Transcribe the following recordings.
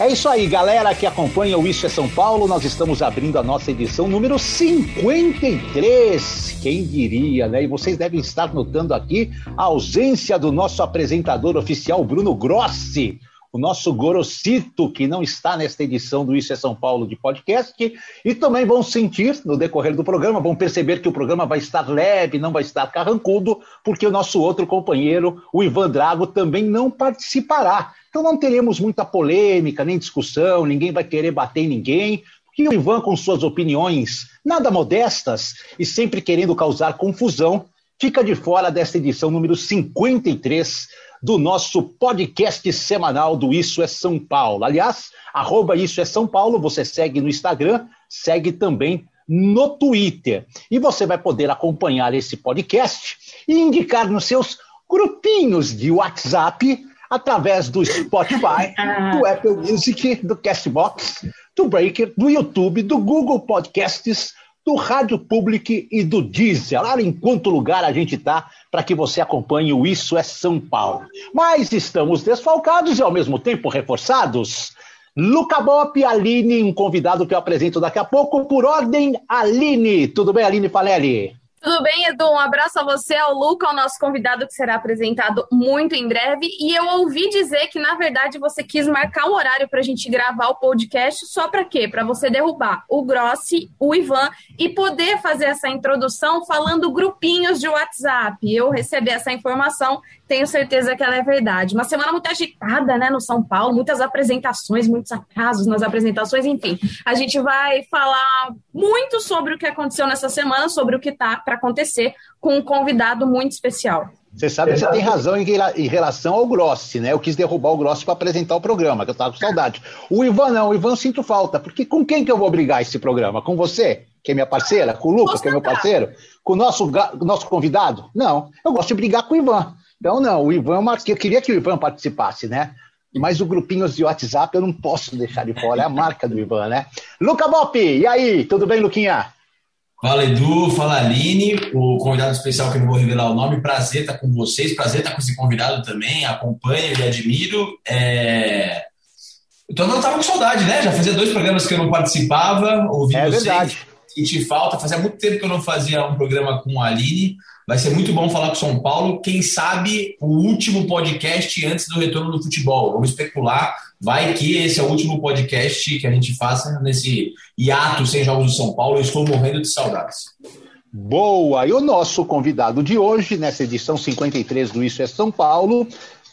É isso aí, galera que acompanha o Isso é São Paulo. Nós estamos abrindo a nossa edição número 53. Quem diria, né? E vocês devem estar notando aqui a ausência do nosso apresentador oficial, Bruno Grossi, o nosso Gorocito, que não está nesta edição do Isso é São Paulo de podcast. E também vão sentir no decorrer do programa, vão perceber que o programa vai estar leve, não vai estar carrancudo, porque o nosso outro companheiro, o Ivan Drago, também não participará. Então não teremos muita polêmica, nem discussão, ninguém vai querer bater em ninguém, porque o Ivan, com suas opiniões nada modestas e sempre querendo causar confusão, fica de fora desta edição número 53 do nosso podcast semanal do Isso é São Paulo. Aliás, arroba Isso é São Paulo, você segue no Instagram, segue também no Twitter. E você vai poder acompanhar esse podcast e indicar nos seus grupinhos de WhatsApp através do Spotify, do Apple Music, do Castbox, do Breaker, do YouTube, do Google Podcasts, do Rádio Public e do Deezer. Olha em quanto lugar a gente está para que você acompanhe o Isso é São Paulo. Mas estamos desfalcados e ao mesmo tempo reforçados. Luca Bop, Aline, um convidado que eu apresento daqui a pouco, por ordem, Aline. Tudo bem, Aline Palelli? Tudo bem, Edu? Um abraço a você, ao Luca, ao nosso convidado que será apresentado muito em breve. E eu ouvi dizer que, na verdade, você quis marcar um horário para a gente gravar o podcast só para quê? Para você derrubar o Grossi, o Ivan e poder fazer essa introdução falando grupinhos de WhatsApp. Eu recebi essa informação, tenho certeza que ela é verdade. Uma semana muito agitada, né, no São Paulo, muitas apresentações, muitos atrasos nas apresentações, enfim. A gente vai falar muito sobre o que aconteceu nessa semana, sobre o que está para acontecer com um convidado muito especial. Você sabe que você tem razão em, em relação ao Grossi, né? Eu quis derrubar o Grossi para apresentar o programa, que eu estava com saudade. O Ivan não, o Ivan eu sinto falta, porque com quem que eu vou brigar esse programa? Com você, que é minha parceira? Com o Lucas, que é meu parceiro? Com o nosso, nosso convidado? Não, eu gosto de brigar com o Ivan. Então, não, o Ivan, eu queria que o Ivan participasse, né? Mas o grupinho de WhatsApp eu não posso deixar de fora, é a marca do Ivan, né? Luca Bop, e aí, tudo bem, Luquinha? Fala Edu, fala Aline, o convidado especial que eu não vou revelar o nome, prazer estar com vocês, prazer estar com esse convidado também, acompanho e admiro. É... Então não estava com saudade, né? Já fazia dois programas que eu não participava, ouvi é vocês, verdade. Senti falta, fazia muito tempo que eu não fazia um programa com a Aline, vai ser muito bom falar com São Paulo, quem sabe o último podcast antes do retorno do futebol, vamos especular, vai que esse é o último podcast que a gente faça nesse hiato sem jogos do São Paulo. Eu estou morrendo de saudades. Boa! E o nosso convidado de hoje, nessa edição 53 do Isso é São Paulo,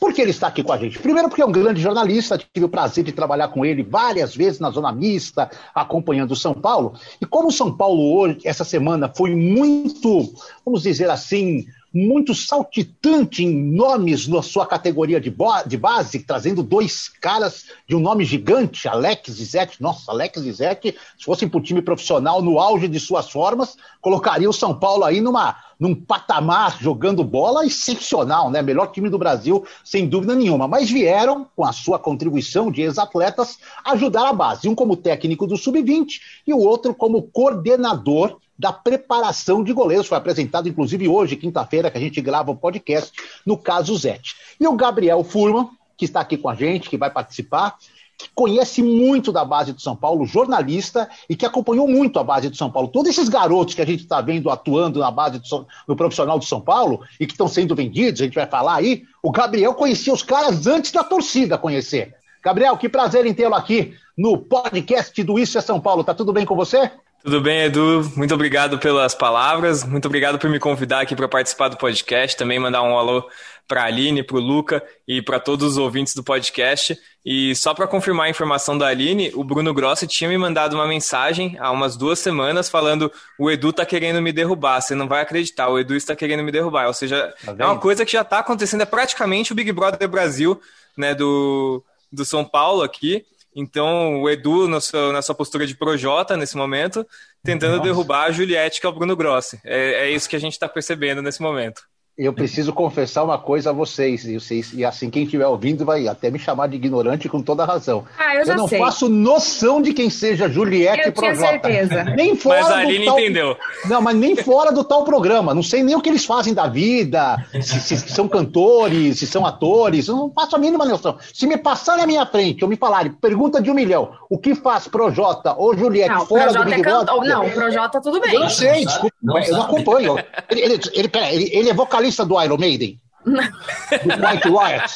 por que ele está aqui com a gente? Primeiro, porque é um grande jornalista, tive o prazer de trabalhar com ele várias vezes na Zona Mista, acompanhando o São Paulo. E como o São Paulo hoje, essa semana, foi muito, vamos dizer assim, muito saltitante em nomes na sua categoria de, de, base, trazendo dois caras de um nome gigante, Alex Zizek. Nossa, Alex Zizek, se fosse para o time profissional no auge de suas formas, colocaria o São Paulo aí numa, num patamar jogando bola excepcional, né? Melhor time do Brasil, sem dúvida nenhuma. Mas vieram, com a sua contribuição de ex-atletas, ajudar a base. Um como técnico do Sub-20 e o outro como coordenador da preparação de goleiros. Foi apresentado, inclusive, hoje, quinta-feira, que a gente grava o podcast, no caso Zete. E o Gabriel Furman, que está aqui com a gente, que vai participar, que conhece muito da base do São Paulo, jornalista e que acompanhou muito a base do São Paulo. Todos esses garotos que a gente está vendo atuando na base do, no profissional do São Paulo e que estão sendo vendidos, a gente vai falar aí, o Gabriel conhecia os caras antes da torcida conhecer. Gabriel, que prazer em tê-lo aqui no podcast do Isso é São Paulo. Tá tudo bem com você? Tudo bem, Edu? Muito obrigado pelas palavras, muito obrigado por me convidar aqui para participar do podcast, também mandar um alô para a Aline, para o Luca e para todos os ouvintes do podcast. E só para confirmar a informação da Aline, o Bruno Grossi tinha me mandado uma mensagem há umas duas semanas falando: o Edu está querendo me derrubar. Você não vai acreditar, o Edu está querendo me derrubar. Ou seja, tá é uma coisa que já está acontecendo, é praticamente o Big Brother Brasil, né, do, do São Paulo aqui. Então, o Edu, na sua postura de projota nesse momento, tentando Nossa. derrubar a Juliette, que é o Bruno Grossi. É, é isso que a gente está percebendo nesse momento eu preciso confessar uma coisa a vocês, e, vocês, e assim, quem estiver ouvindo vai até me chamar de ignorante com toda razão. Ah, eu, eu não sei. faço noção de quem seja Juliette eu Projota. certeza. Nem fora mas a Aline tal... entendeu. Não, mas nem fora do tal programa. Não sei nem o que eles fazem da vida, se, se são cantores, se são atores. Eu não faço a mínima noção. Se me passar na minha frente ou me falarem, pergunta de um milhão, o que faz Projota ou Juliette não, fora Projota do Big é Brother? Não, Projota tudo bem. Eu não sei, desculpa, não eu não acompanho. Ele, ele, ele, pera, ele, ele é vocalista do Iron Maiden? do White Riot,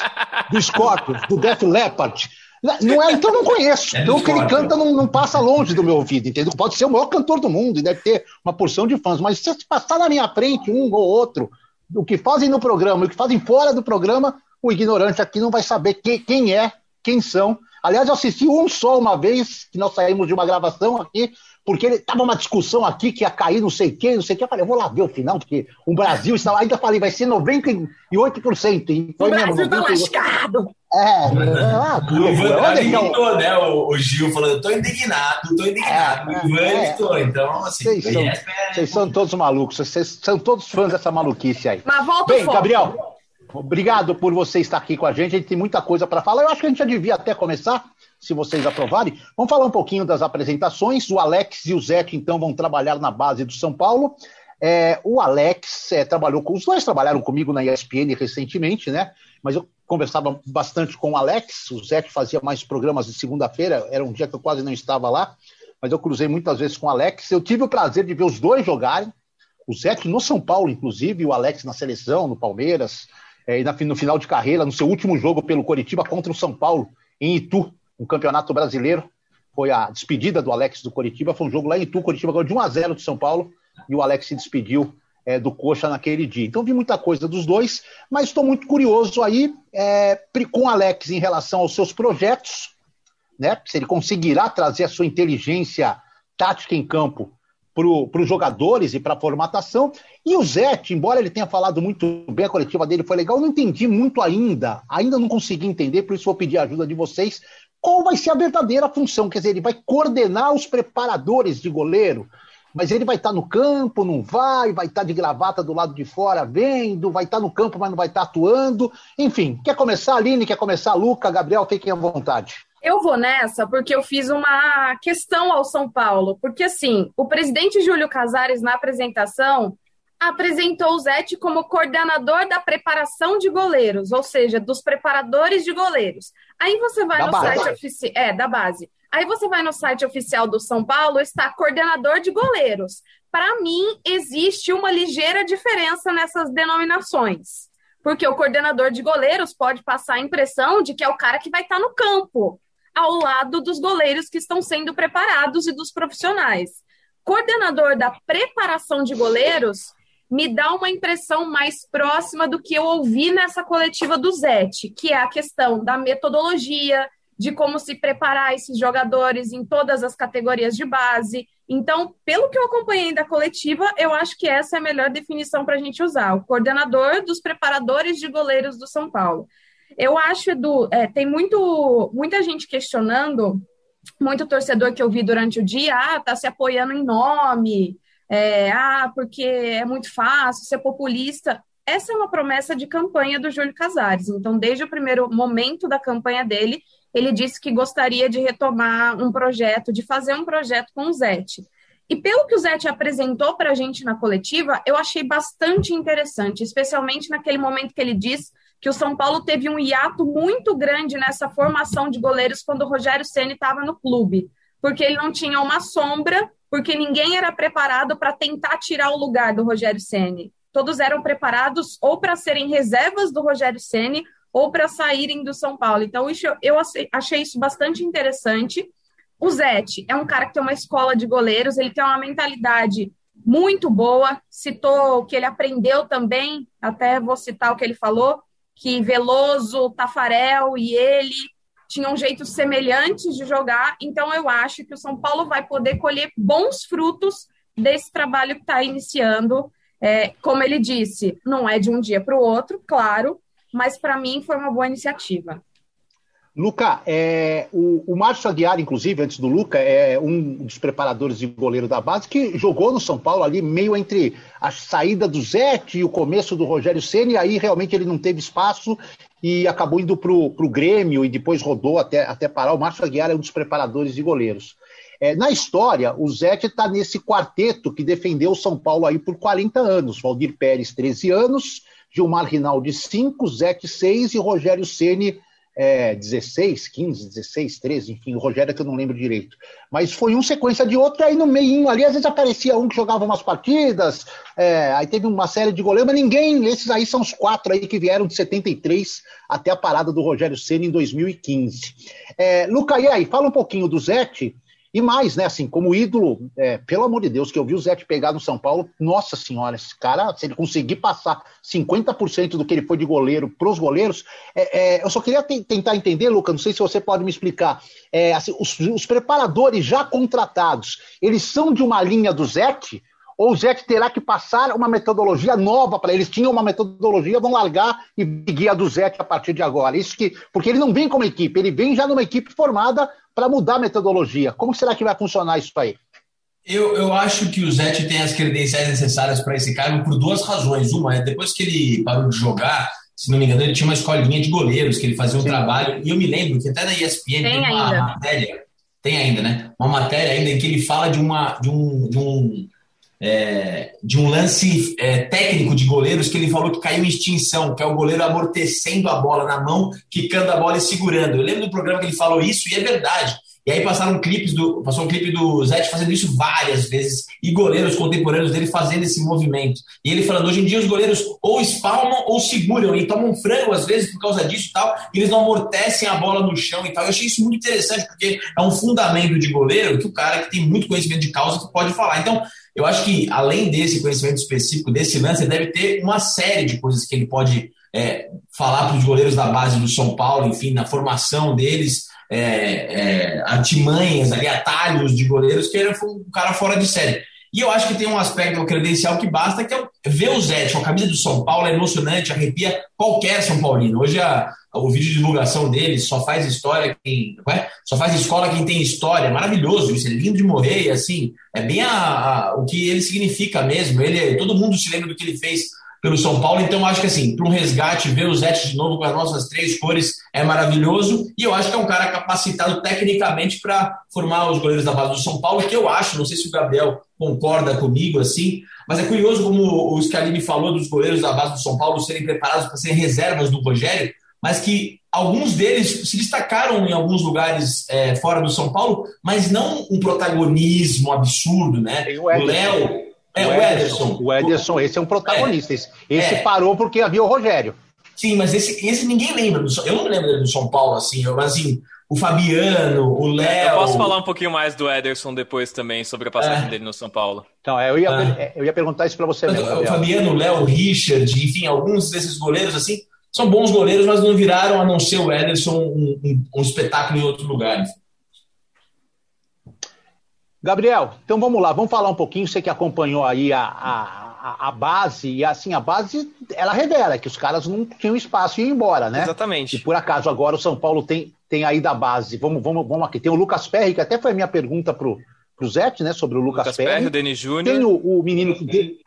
do Scorpions, do Def Leppard. Não é, então não conheço. É então o que ele canta não, não, passa longe do meu ouvido, entendeu? Pode ser o maior cantor do mundo e deve ter uma porção de fãs, mas se passar na minha frente um ou outro, o que fazem no programa e o que fazem fora do programa, o ignorante aqui não vai saber que, quem é, quem são. Aliás, eu assisti um só uma vez, que nós saímos de uma gravação aqui, porque ele tava uma discussão aqui que ia cair não sei quem, não sei o que. Eu falei, eu vou lá ver o final, porque o Brasil estava. Ainda falei, vai ser 98%. E foi o Brasil mesmo, tá lascado. É, ah, o Ivan imitou, né? O, o, Gil falando, eu tô indignado, tô indignado. É, o Ivan é, imitou, então, assim. Vocês são, é, são todos malucos, vocês são todos fãs dessa maluquice aí. Mas volta Bem, Gabriel, obrigado por você estar aqui com a gente. A gente tem muita coisa para falar. Eu acho que a gente já devia até começar se vocês aprovarem. Vamos falar um pouquinho das apresentações. O Alex e o Zete, então, vão trabalhar na base do São Paulo. É, o Alex é, trabalhou com os dois, trabalharam comigo na ESPN recentemente, né? Mas eu conversava bastante com o Alex. O Zete fazia mais programas de segunda-feira, era um dia que eu quase não estava lá, mas eu cruzei muitas vezes com o Alex. Eu tive o prazer de ver os dois jogarem. O Zete no São Paulo, inclusive, e o Alex na seleção, no Palmeiras, é, e no final de carreira, no seu último jogo pelo Coritiba contra o São Paulo, em Itu, um campeonato brasileiro. Foi a despedida do Alex do Coritiba. Foi um jogo lá em Itu. Coritiba ganhou de 1 a 0 de São Paulo e o Alex se despediu é, do Coxa naquele dia. Então vi muita coisa dos dois, mas estou muito curioso aí é, com o Alex em relação aos seus projetos, né? Se ele conseguirá trazer a sua inteligência tática em campo para os jogadores e para a formatação. E o Zete, embora ele tenha falado muito bem, a coletiva dele foi legal, eu não entendi muito ainda. Ainda não consegui entender, por isso vou pedir a ajuda de vocês qual vai ser a verdadeira função. Quer dizer, ele vai coordenar os preparadores de goleiro, mas ele vai estar no campo, não vai, vai estar de gravata do lado de fora vendo, vai estar no campo, mas não vai estar atuando. Enfim, quer começar, Aline? Quer começar, Luca? Gabriel, fiquem à vontade. Eu vou nessa porque eu fiz uma questão ao São Paulo. Porque, assim, o presidente Júlio Casares, na apresentação, apresentou o Zete como coordenador da preparação de goleiros, ou seja, dos preparadores de goleiros. Aí você vai da no base. site oficial. É, da base. Aí você vai no site oficial do São Paulo, está coordenador de goleiros. Para mim, existe uma ligeira diferença nessas denominações. Porque o coordenador de goleiros pode passar a impressão de que é o cara que vai estar no campo, ao lado dos goleiros que estão sendo preparados e dos profissionais. Coordenador da preparação de goleiros me dá uma impressão mais próxima do que eu ouvi nessa coletiva do Zete, que é a questão da metodologia, de como se preparar esses jogadores em todas as categorias de base. Então, pelo que eu acompanhei da coletiva, eu acho que essa é a melhor definição para a gente usar, o coordenador dos preparadores de goleiros do São Paulo. Eu acho, Edu, é, tem muito, muita gente questionando, muito torcedor que eu vi durante o dia, ah, tá se apoiando em nome, é, ah, porque é muito fácil ser populista. Essa é uma promessa de campanha do Júlio Casares. Então, desde o primeiro momento da campanha dele, ele disse que gostaria de retomar um projeto, de fazer um projeto com o Zete. E pelo que o Zete apresentou para a gente na coletiva, eu achei bastante interessante, especialmente naquele momento que ele diz que o São Paulo teve um hiato muito grande nessa formação de goleiros quando o Rogério Ceni estava no clube, porque ele não tinha uma sombra, porque ninguém era preparado para tentar tirar o lugar do Rogério Ceni. Todos eram preparados ou para serem reservas do Rogério Ceni ou para saírem do São Paulo. Então, isso, eu achei isso bastante interessante. O Zete é um cara que tem uma escola de goleiros, ele tem uma mentalidade muito boa. Citou que ele aprendeu também, até vou citar o que ele falou, que Veloso, Tafarel e ele tinham jeitos semelhantes de jogar. Então, eu acho que o São Paulo vai poder colher bons frutos desse trabalho que está iniciando. É, como ele disse, não é de um dia para o outro, claro, mas para mim foi uma boa iniciativa. Luca, é, o, o Márcio Aguiar, inclusive, antes do Luca, é um dos preparadores de goleiro da base que jogou no São Paulo ali meio entre a saída do Zete e o começo do Rogério Ceni. Aí realmente ele não teve espaço e acabou indo para o Grêmio e depois rodou até, até parar. O Márcio Aguiar é um dos preparadores de goleiros. É, na história, o Zete está nesse quarteto que defendeu o São Paulo aí por 40 anos. Valdir Pérez, 13 anos, Gilmar Rinaldi, 5, Zete, 6 e Rogério Ceni é, 16, 15, 16, 13, enfim, o Rogério é que eu não lembro direito. Mas foi um sequência de outro, aí no meio ali, às vezes aparecia um que jogava umas partidas, é, aí teve uma série de goleiros, mas ninguém, esses aí são os quatro aí que vieram de 73 até a parada do Rogério Senna em 2015. É, Luca, e aí, fala um pouquinho do Zete, e mais, né, assim, como ídolo, é, pelo amor de Deus, que eu vi o Zé pegar no São Paulo, nossa senhora, esse cara, se ele conseguir passar 50% do que ele foi de goleiro para os goleiros, é, é, eu só queria tentar entender, Luca, não sei se você pode me explicar, é, assim, os, os, preparadores já contratados, eles são de uma linha do Zé? Ou o Zé terá que passar uma metodologia nova para eles. Tinham uma metodologia, vão largar e seguir a do Zé a partir de agora. Isso que, porque ele não vem como equipe, ele vem já numa equipe formada para mudar a metodologia. Como será que vai funcionar isso aí? Eu, eu acho que o Zete tem as credenciais necessárias para esse cargo por duas razões. Uma é depois que ele parou de jogar, se não me engano, ele tinha uma escolinha de goleiros que ele fazia um Sim. trabalho. E eu me lembro que até na ESPN tem, tem uma ainda. matéria, tem ainda, né? Uma matéria ainda em que ele fala de, uma, de, um, de um é, de um lance é, técnico de goleiros que ele falou que caiu em extinção, que é o goleiro amortecendo a bola na mão, quicando a bola e segurando. Eu lembro do programa que ele falou isso e é verdade. E aí passaram clipes do, passou um clipe do Zete fazendo isso várias vezes e goleiros contemporâneos dele fazendo esse movimento. E ele falando, hoje em dia os goleiros ou espalmam ou seguram e tomam frango às vezes por causa disso e tal, e eles não amortecem a bola no chão e tal. Eu achei isso muito interessante porque é um fundamento de goleiro que o cara que tem muito conhecimento de causa que pode falar. Então, eu acho que, além desse conhecimento específico desse lance, ele deve ter uma série de coisas que ele pode é, falar para os goleiros da base do São Paulo, enfim, na formação deles, é, é, artimanhas, ali, atalhos de goleiros, que ele foi um cara fora de série. E eu acho que tem um aspecto credencial que basta, que é ver o Zé com a camisa do São Paulo é emocionante, arrepia qualquer São Paulino. Hoje a, o vídeo de divulgação dele só faz história quem. É? Só faz escola quem tem história. É maravilhoso, isso é lindo de morrer, e assim, é bem a, a, o que ele significa mesmo. Ele, todo mundo se lembra do que ele fez pelo São Paulo. Então, acho que assim, para um resgate, ver o Zé de novo com as nossas três cores é maravilhoso. E eu acho que é um cara capacitado tecnicamente para formar os goleiros da base do São Paulo, que eu acho, não sei se o Gabriel concorda comigo assim, mas é curioso como o Scalini falou dos goleiros da base do São Paulo serem preparados para serem reservas do Rogério, mas que alguns deles se destacaram em alguns lugares é, fora do São Paulo, mas não um protagonismo absurdo, né? O Léo é, o Ederson. O Ederson, esse é um protagonista. Esse, esse é. parou porque havia o Rogério. Sim, mas esse, esse ninguém lembra. Do, eu não me lembro do São Paulo, assim, mas assim, o Fabiano, o Léo. Eu posso falar um pouquinho mais do Ederson depois também, sobre a passagem é. dele no São Paulo. Então, eu ia, ah. eu ia perguntar isso para você mesmo. O Fabiano, o Léo, o Richard, enfim, alguns desses goleiros, assim, são bons goleiros, mas não viraram, a não ser o Ederson, um, um, um espetáculo em outro lugar. Enfim. Gabriel, então vamos lá, vamos falar um pouquinho. Você que acompanhou aí a, a, a base, e assim, a base, ela revela que os caras não tinham espaço e iam embora, né? Exatamente. E por acaso agora o São Paulo tem, tem aí da base. Vamos, vamos, vamos aqui. Tem o Lucas Perry, que até foi a minha pergunta pro, pro Zete, né? Sobre o Lucas, Lucas Perry. Perry o Denis Júnior. Tem o, o menino que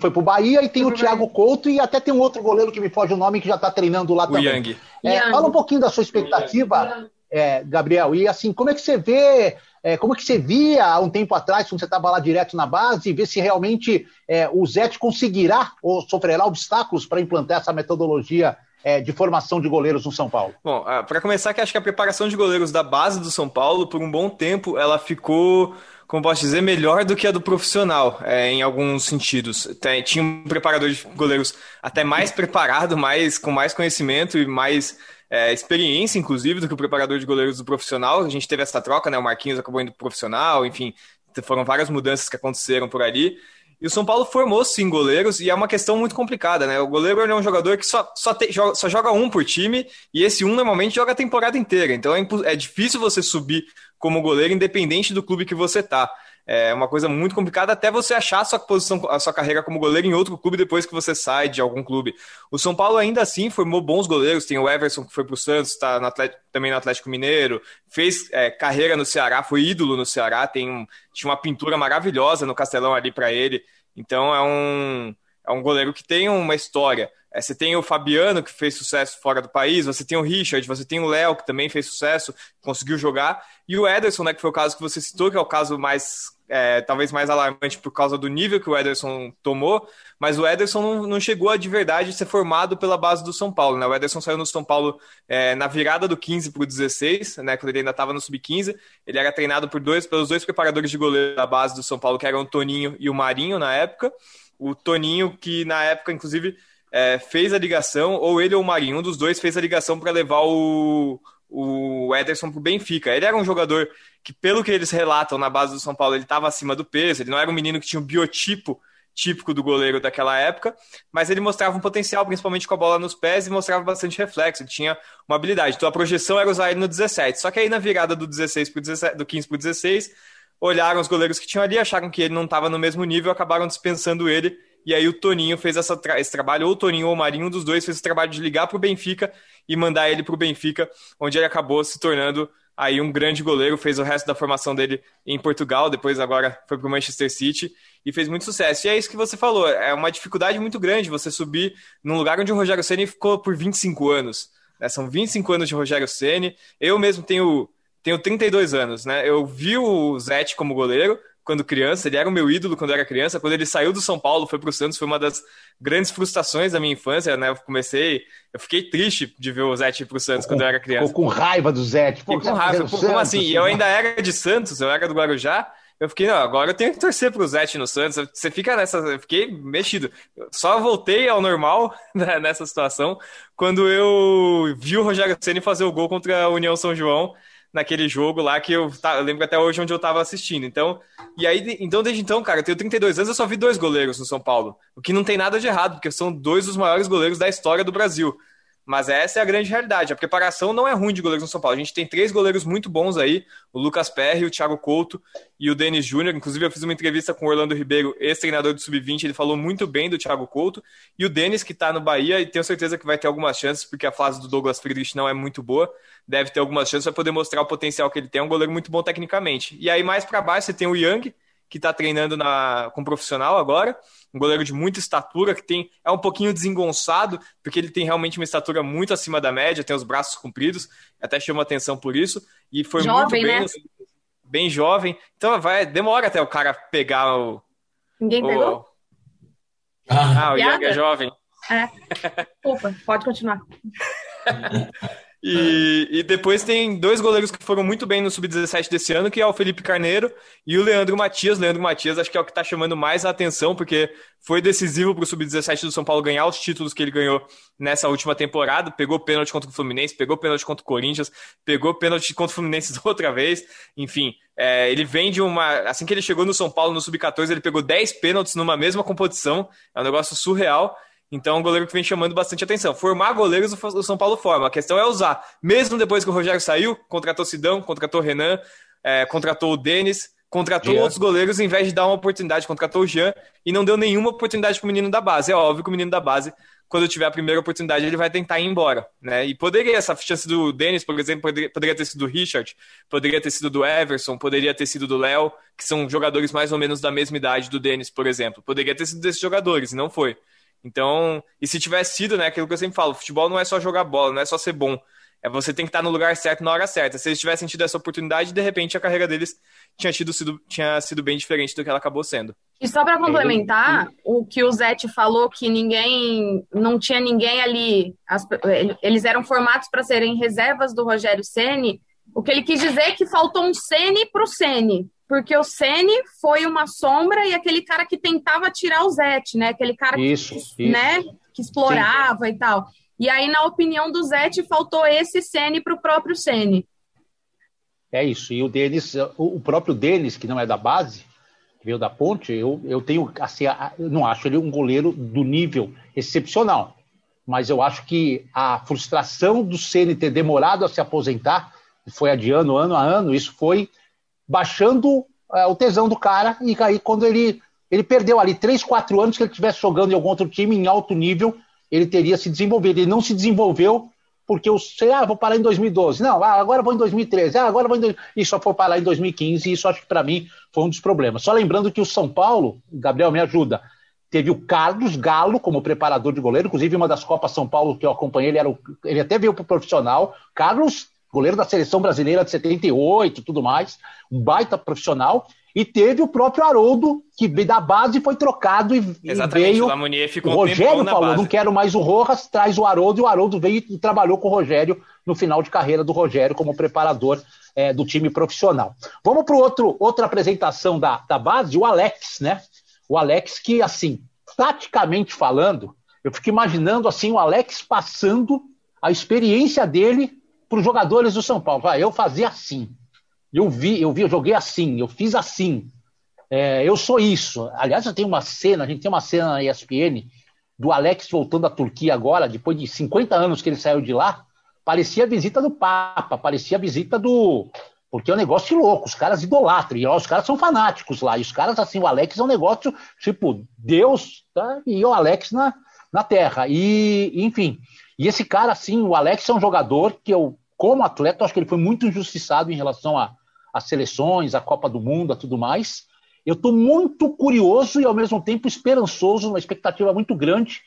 foi pro Bahia e tem o Thiago Couto e até tem um outro goleiro que me foge o nome que já está treinando lá o também. Yang. É, Yang. Fala um pouquinho da sua expectativa, é, Gabriel, e assim, como é que você vê é, como é que você via há um tempo atrás, quando você estava lá direto na base, ver se realmente é, o Zete conseguirá ou sofrerá obstáculos para implantar essa metodologia é, de formação de goleiros no São Paulo? Bom, ah, para começar, que acho que a preparação de goleiros da base do São Paulo, por um bom tempo, ela ficou como posso dizer, melhor do que a do profissional, é, em alguns sentidos. Tem, tinha um preparador de goleiros até mais preparado, mais, com mais conhecimento e mais é, experiência, inclusive, do que o preparador de goleiros do profissional. A gente teve essa troca, né? O Marquinhos acabou indo pro profissional, enfim, foram várias mudanças que aconteceram por ali. E o São Paulo formou sim goleiros e é uma questão muito complicada, né? O goleiro é um jogador que só, só, te, joga, só joga um por time e esse um normalmente joga a temporada inteira. Então é, é difícil você subir como goleiro independente do clube que você tá. É uma coisa muito complicada até você achar a sua posição, a sua carreira como goleiro em outro clube depois que você sai de algum clube. O São Paulo ainda assim formou bons goleiros, tem o Everson que foi para o Santos, está também no Atlético Mineiro, fez é, carreira no Ceará, foi ídolo no Ceará, tem um, tinha uma pintura maravilhosa no Castelão ali para ele. Então é um, é um goleiro que tem uma história. É, você tem o Fabiano, que fez sucesso fora do país, você tem o Richard, você tem o Léo, que também fez sucesso, conseguiu jogar, e o Ederson, né, que foi o caso que você citou, que é o caso mais, é, talvez mais alarmante por causa do nível que o Ederson tomou, mas o Ederson não, não chegou a de verdade ser formado pela base do São Paulo, né, o Ederson saiu no São Paulo é, na virada do 15 para o 16, né, quando ele ainda estava no Sub-15, ele era treinado por dois, pelos dois preparadores de goleiro da base do São Paulo, que eram o Toninho e o Marinho na época, o Toninho, que na época, inclusive, é, fez a ligação, ou ele ou o Marinho, um dos dois fez a ligação para levar o, o Ederson para o Benfica. Ele era um jogador que, pelo que eles relatam na base do São Paulo, ele estava acima do peso, ele não era um menino que tinha um biotipo típico do goleiro daquela época, mas ele mostrava um potencial, principalmente com a bola nos pés, e mostrava bastante reflexo, ele tinha uma habilidade. Então a projeção era usar ele no 17. Só que aí na virada do 16 pro 17, do 15 para o 16, olharam os goleiros que tinham ali, acharam que ele não estava no mesmo nível, acabaram dispensando ele e aí o Toninho fez essa, esse trabalho, ou o Toninho ou o Marinho, um dos dois fez esse trabalho de ligar para o Benfica e mandar ele para o Benfica, onde ele acabou se tornando aí um grande goleiro, fez o resto da formação dele em Portugal, depois agora foi para o Manchester City e fez muito sucesso. E é isso que você falou, é uma dificuldade muito grande você subir num lugar onde o Rogério Ceni ficou por 25 anos. Né? São 25 anos de Rogério Ceni. Eu mesmo tenho tenho 32 anos, né? Eu vi o Zete como goleiro, quando criança, ele era o meu ídolo quando eu era criança. Quando ele saiu do São Paulo, foi para o Santos, foi uma das grandes frustrações da minha infância, né? Eu comecei, eu fiquei triste de ver o Zete ir para o Santos quando eu era criança. Ficou com raiva do Zete. Ficou com raiva, Pô, como assim? E eu ainda era de Santos, eu era do Guarujá. Eu fiquei, não, agora eu tenho que torcer pro Zete no Santos. Você fica nessa. Eu fiquei mexido. Só voltei ao normal né, nessa situação quando eu vi o Rogério Ceni fazer o gol contra a União São João naquele jogo lá que eu, tá, eu lembro até hoje onde eu tava assistindo. Então, e aí, então desde então, cara, eu tenho 32 anos, eu só vi dois goleiros no São Paulo. O que não tem nada de errado, porque são dois dos maiores goleiros da história do Brasil. Mas essa é a grande realidade. A preparação não é ruim de goleiros no São Paulo. A gente tem três goleiros muito bons aí: o Lucas Perry, o Thiago Couto e o Denis Júnior. Inclusive, eu fiz uma entrevista com o Orlando Ribeiro, ex-treinador do Sub-20. Ele falou muito bem do Thiago Couto. E o Denis, que está no Bahia, e tenho certeza que vai ter algumas chances, porque a fase do Douglas Friedrich não é muito boa. Deve ter algumas chances para poder mostrar o potencial que ele tem. É um goleiro muito bom tecnicamente. E aí, mais para baixo, você tem o Young, que está treinando na, com profissional agora, um goleiro de muita estatura, que tem é um pouquinho desengonçado, porque ele tem realmente uma estatura muito acima da média, tem os braços compridos, até chama atenção por isso, e foi jovem, muito bem, né? bem jovem, então vai demora até o cara pegar o... Ninguém o, pegou? Ah, ah o Young é jovem. É. Opa, pode continuar. E, e, depois tem dois goleiros que foram muito bem no Sub-17 desse ano, que é o Felipe Carneiro e o Leandro Matias. Leandro Matias acho que é o que está chamando mais a atenção, porque foi decisivo para o Sub-17 do São Paulo ganhar os títulos que ele ganhou nessa última temporada. Pegou pênalti contra o Fluminense, pegou pênalti contra o Corinthians, pegou pênalti contra o Fluminense outra vez. Enfim, é, ele vem de uma. Assim que ele chegou no São Paulo no Sub-14, ele pegou 10 pênaltis numa mesma competição. É um negócio surreal. Então, é um goleiro que vem chamando bastante atenção. Formar goleiros o São Paulo forma. A questão é usar. Mesmo depois que o Rogério saiu, contratou Sidão, contratou Renan, é, contratou o Denis, contratou Jean. outros goleiros, em vez de dar uma oportunidade, contratou o Jean e não deu nenhuma oportunidade para o menino da base. É óbvio que o menino da base, quando tiver a primeira oportunidade, ele vai tentar ir embora. Né? E poderia, essa chance do Denis, por exemplo, poderia, poderia ter sido do Richard, poderia ter sido do Everson, poderia ter sido do Léo, que são jogadores mais ou menos da mesma idade do Denis, por exemplo. Poderia ter sido desses jogadores, e não foi. Então, e se tivesse sido, né, aquilo que eu sempre falo, futebol não é só jogar bola, não é só ser bom. É você tem que estar no lugar certo na hora certa. Se eles tivessem tido essa oportunidade, de repente a carreira deles tinha, tido, sido, tinha sido bem diferente do que ela acabou sendo. E só para complementar, o que o Zete falou que ninguém, não tinha ninguém ali, as, eles eram formados para serem reservas do Rogério Ceni. O que ele quis dizer é que faltou um Ceni para o Ceni, porque o Ceni foi uma sombra e aquele cara que tentava tirar o Zete, né? Aquele cara isso, que, isso. né, que explorava Sim. e tal. E aí, na opinião do Zete, faltou esse Ceni para o próprio Ceni. É isso. E o Denis, o próprio Denis, que não é da base, que veio da ponte, eu, eu tenho, assim, eu não acho ele um goleiro do nível excepcional. Mas eu acho que a frustração do Ceni ter demorado a se aposentar, foi adiando ano a ano, isso foi baixando é, o tesão do cara. E aí, quando ele, ele perdeu ali três, quatro anos que ele estivesse jogando em algum outro time em alto nível, ele teria se desenvolvido. Ele não se desenvolveu porque eu sei, ah, vou parar em 2012. Não, ah, agora vou em 2013. Ah, agora vou em. E só foi parar em 2015. E isso acho que para mim foi um dos problemas. Só lembrando que o São Paulo, Gabriel me ajuda, teve o Carlos Galo como preparador de goleiro. Inclusive, uma das Copas São Paulo que eu acompanhei, ele, era o... ele até veio para o profissional. Carlos, goleiro da seleção brasileira de 78 tudo mais, um baita profissional. E teve o próprio Haroldo, que da base foi trocado e, Exatamente, veio. O Lamonier ficou o Rogério falou: base. não quero mais o Rojas, traz o Haroldo, e o Haroldo veio e trabalhou com o Rogério no final de carreira do Rogério como preparador é, do time profissional. Vamos para outro outra apresentação da, da base, o Alex, né? O Alex, que, assim, taticamente falando, eu fico imaginando assim o Alex passando a experiência dele para os jogadores do São Paulo. Ah, eu fazia assim. Eu vi, eu vi, eu joguei assim, eu fiz assim. É, eu sou isso. Aliás, eu tenho uma cena, a gente tem uma cena na ESPN do Alex voltando à Turquia agora, depois de 50 anos que ele saiu de lá. Parecia a visita do Papa, parecia a visita do. Porque é um negócio louco, os caras idolatram, e ó, os caras são fanáticos lá, e os caras, assim, o Alex é um negócio tipo Deus tá? e o Alex na, na terra. E, enfim, e esse cara, assim, o Alex é um jogador que eu, como atleta, acho que ele foi muito injustiçado em relação a as seleções, a Copa do Mundo, a tudo mais. Eu estou muito curioso e ao mesmo tempo esperançoso, uma expectativa muito grande.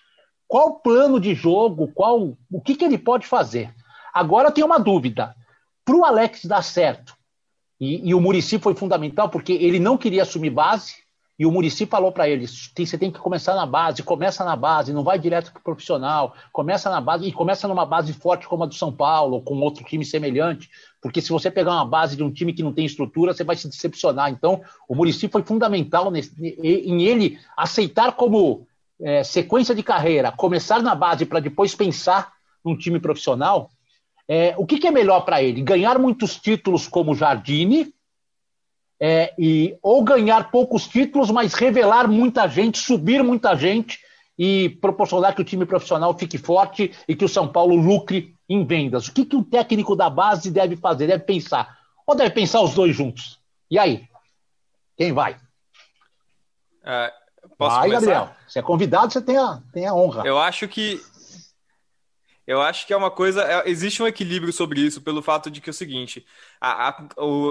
Qual o plano de jogo? Qual o que, que ele pode fazer? Agora eu tenho uma dúvida. Para o Alex dar certo, e, e o Murici foi fundamental porque ele não queria assumir base, e o Murici falou para ele: você tem que começar na base, começa na base, não vai direto para o profissional, começa na base, e começa numa base forte como a do São Paulo, ou com outro time semelhante, porque se você pegar uma base de um time que não tem estrutura, você vai se decepcionar. Então, o Murici foi fundamental nesse, em ele aceitar como é, sequência de carreira, começar na base para depois pensar num time profissional. É, o que, que é melhor para ele? Ganhar muitos títulos como Jardine é, e, ou ganhar poucos títulos, mas revelar muita gente, subir muita gente e proporcionar que o time profissional fique forte e que o São Paulo lucre em vendas. O que, que um técnico da base deve fazer? Deve pensar. Ou deve pensar os dois juntos? E aí? Quem vai? Posso vai, começar? Gabriel. Você é convidado, você tem a, tem a honra. Eu acho que eu acho que é uma coisa. É, existe um equilíbrio sobre isso, pelo fato de que é o seguinte: a, a,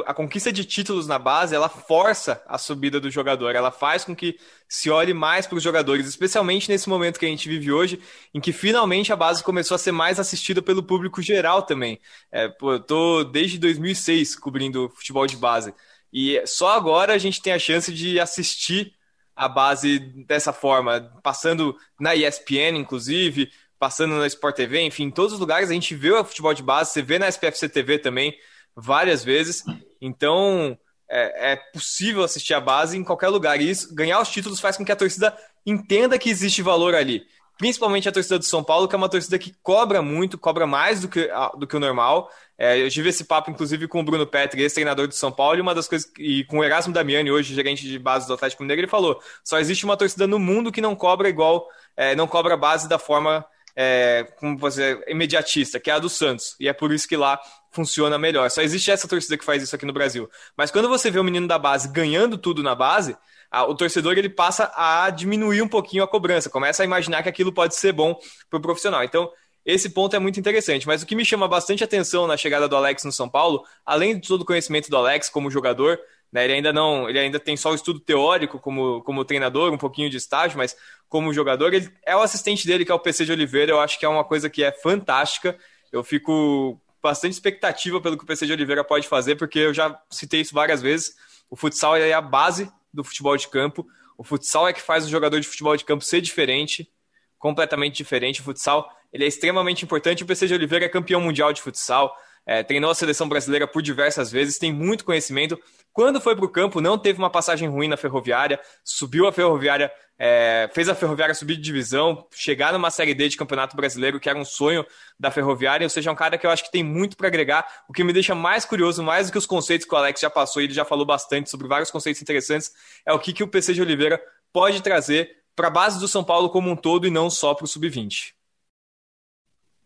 a, conquista de títulos na base ela força a subida do jogador, ela faz com que se olhe mais para os jogadores, especialmente nesse momento que a gente vive hoje, em que finalmente a base começou a ser mais assistida pelo público geral também. É, pô, eu tô desde 2006 cobrindo futebol de base, e só agora a gente tem a chance de assistir a base dessa forma, passando na ESPN, inclusive passando na Sport TV, enfim, em todos os lugares a gente vê o futebol de base, você vê na SPFC TV também várias vezes. Então é, é, possível assistir a base em qualquer lugar. E isso, ganhar os títulos faz com que a torcida entenda que existe valor ali. Principalmente a torcida do São Paulo, que é uma torcida que cobra muito, cobra mais do que, do que o normal. É, eu tive esse papo, inclusive, com o Bruno Petri, ex-treinador do São Paulo, e uma das coisas, e com o Erasmo Damiani, hoje gerente de base do Atlético Mineiro, ele falou: só existe uma torcida no mundo que não cobra igual, é, não cobra base da forma é, como você imediatista, que é a do Santos. E é por isso que lá funciona melhor. Só existe essa torcida que faz isso aqui no Brasil. Mas quando você vê o menino da base ganhando tudo na base, a, o torcedor ele passa a diminuir um pouquinho a cobrança, começa a imaginar que aquilo pode ser bom para o profissional. Então, esse ponto é muito interessante. Mas o que me chama bastante atenção na chegada do Alex no São Paulo, além de todo o conhecimento do Alex como jogador, né, ele ainda não, ele ainda tem só o estudo teórico como, como treinador, um pouquinho de estágio, mas como jogador, ele é o assistente dele, que é o PC de Oliveira. Eu acho que é uma coisa que é fantástica. Eu fico bastante expectativa pelo que o PC de Oliveira pode fazer, porque eu já citei isso várias vezes. O futsal é a base do futebol de campo. O futsal é que faz o jogador de futebol de campo ser diferente, completamente diferente. O futsal ele é extremamente importante. O PC de Oliveira é campeão mundial de futsal, é, treinou a seleção brasileira por diversas vezes, tem muito conhecimento. Quando foi para o campo, não teve uma passagem ruim na ferroviária, subiu a ferroviária, é, fez a ferroviária subir de divisão, chegar numa Série D de Campeonato Brasileiro, que era um sonho da ferroviária, ou seja, é um cara que eu acho que tem muito para agregar. O que me deixa mais curioso, mais do que os conceitos que o Alex já passou, ele já falou bastante sobre vários conceitos interessantes, é o que, que o PC de Oliveira pode trazer para a base do São Paulo como um todo e não só para o Sub-20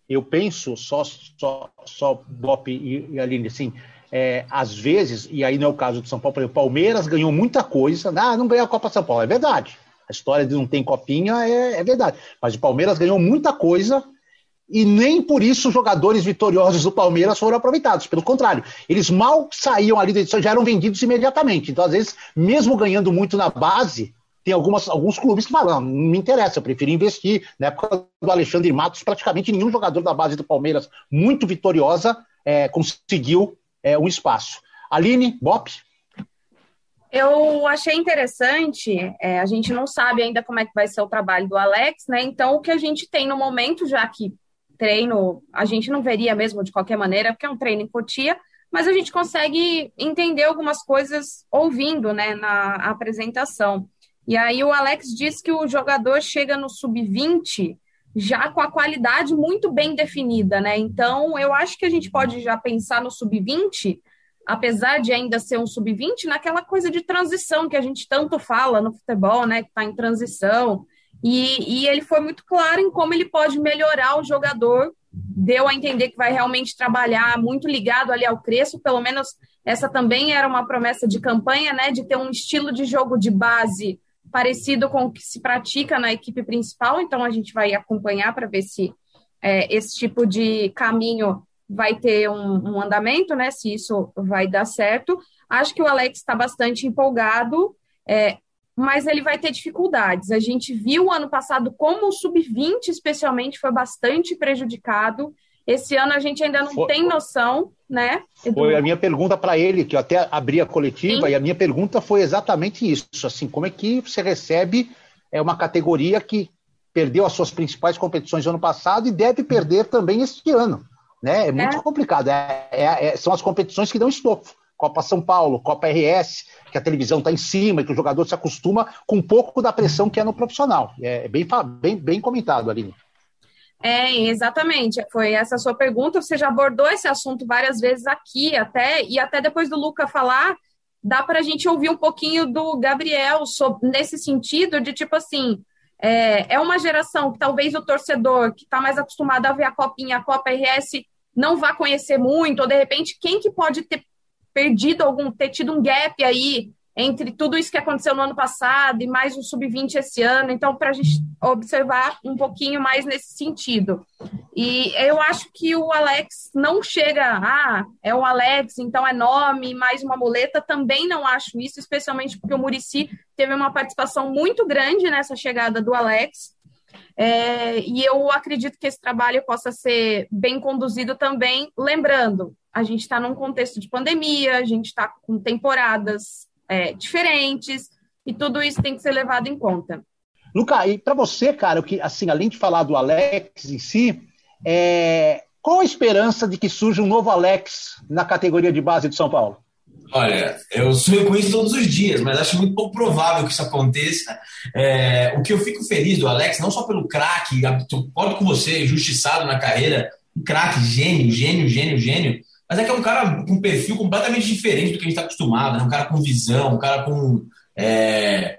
eu penso só, só, só Bop e, e Aline, assim, é, às vezes, e aí não é o caso do São Paulo, o Palmeiras ganhou muita coisa, ah, não ganhou a Copa São Paulo, é verdade. A história de não tem copinha é, é verdade. Mas o Palmeiras ganhou muita coisa e nem por isso os jogadores vitoriosos do Palmeiras foram aproveitados. Pelo contrário, eles mal saíam ali da edição, já eram vendidos imediatamente. Então, às vezes, mesmo ganhando muito na base, tem algumas, alguns clubes que falam, não, não me interessa, eu prefiro investir. Na época do Alexandre Matos, praticamente nenhum jogador da base do Palmeiras, muito vitoriosa, é, conseguiu é, um espaço. Aline, Bop? Eu achei interessante, é, a gente não sabe ainda como é que vai ser o trabalho do Alex, né? Então, o que a gente tem no momento, já que treino, a gente não veria mesmo de qualquer maneira, porque é um treino em Cotia, mas a gente consegue entender algumas coisas ouvindo, né, na apresentação. E aí o Alex diz que o jogador chega no sub-20 já com a qualidade muito bem definida, né? Então, eu acho que a gente pode já pensar no sub-20, apesar de ainda ser um sub-20, naquela coisa de transição que a gente tanto fala no futebol, né? Que está em transição. E, e ele foi muito claro em como ele pode melhorar o jogador. Deu a entender que vai realmente trabalhar muito ligado ali ao Crespo, pelo menos essa também era uma promessa de campanha, né? De ter um estilo de jogo de base parecido com o que se pratica na equipe principal, então a gente vai acompanhar para ver se é, esse tipo de caminho vai ter um, um, andamento, né? Se isso vai dar certo. Acho que o Alex está bastante empolgado, é, mas ele vai ter dificuldades. A gente viu ano passado como o sub-20, especialmente, foi bastante prejudicado. Esse ano a gente ainda não foi, tem noção, né? Edu? Foi a minha pergunta para ele, que eu até abri a coletiva, Sim. e a minha pergunta foi exatamente isso. Assim, como é que você recebe é, uma categoria que perdeu as suas principais competições no ano passado e deve perder também este ano? Né? É muito é. complicado. É, é, é são as competições que dão estofo. Copa São Paulo, Copa RS, que a televisão está em cima e que o jogador se acostuma com um pouco da pressão que é no profissional. É bem, bem, bem comentado, Aline. É, exatamente. Foi essa a sua pergunta. Você já abordou esse assunto várias vezes aqui, até, e até depois do Luca falar, dá para a gente ouvir um pouquinho do Gabriel sobre, nesse sentido de tipo assim. É, é uma geração que talvez o torcedor que está mais acostumado a ver a Copinha, a Copa RS, não vá conhecer muito, ou de repente, quem que pode ter perdido algum, ter tido um gap aí entre tudo isso que aconteceu no ano passado e mais um sub-20 esse ano, então, para a gente observar um pouquinho mais nesse sentido. E eu acho que o Alex não chega, ah, é o Alex, então é nome, mais uma muleta, também não acho isso, especialmente porque o Murici teve uma participação muito grande nessa chegada do Alex. É, e eu acredito que esse trabalho possa ser bem conduzido também, lembrando, a gente está num contexto de pandemia, a gente está com temporadas é, diferentes, e tudo isso tem que ser levado em conta. Luca, e para você, cara, o que, assim, além de falar do Alex em si, é... qual a esperança de que surja um novo Alex na categoria de base de São Paulo? Olha, eu sonho com isso todos os dias, mas acho muito pouco provável que isso aconteça. É, o que eu fico feliz do Alex, não só pelo craque, concordo com você, justiçado na carreira, um craque, gênio, gênio, gênio, gênio, mas é que é um cara com um perfil completamente diferente do que a gente está acostumado, né? Um cara com visão, um cara com. É...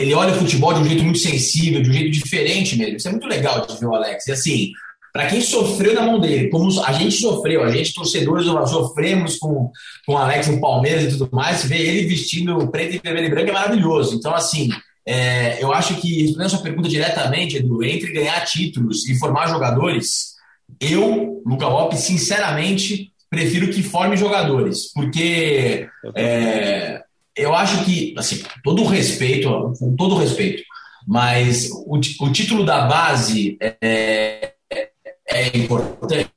Ele olha o futebol de um jeito muito sensível, de um jeito diferente mesmo. Isso é muito legal de ver o Alex. E assim, para quem sofreu na mão dele, como a gente sofreu, a gente, torcedores, sofremos com, com o Alex no Palmeiras e tudo mais, ver ele vestindo preto e vermelho e branco é maravilhoso. Então, assim, é, eu acho que, respondendo a sua pergunta diretamente, Edu, entre ganhar títulos e formar jogadores, eu, Luca Lopes, sinceramente, prefiro que forme jogadores, porque é, eu acho que, assim, todo o respeito, com todo respeito, mas o, o título da base é, é, é importante.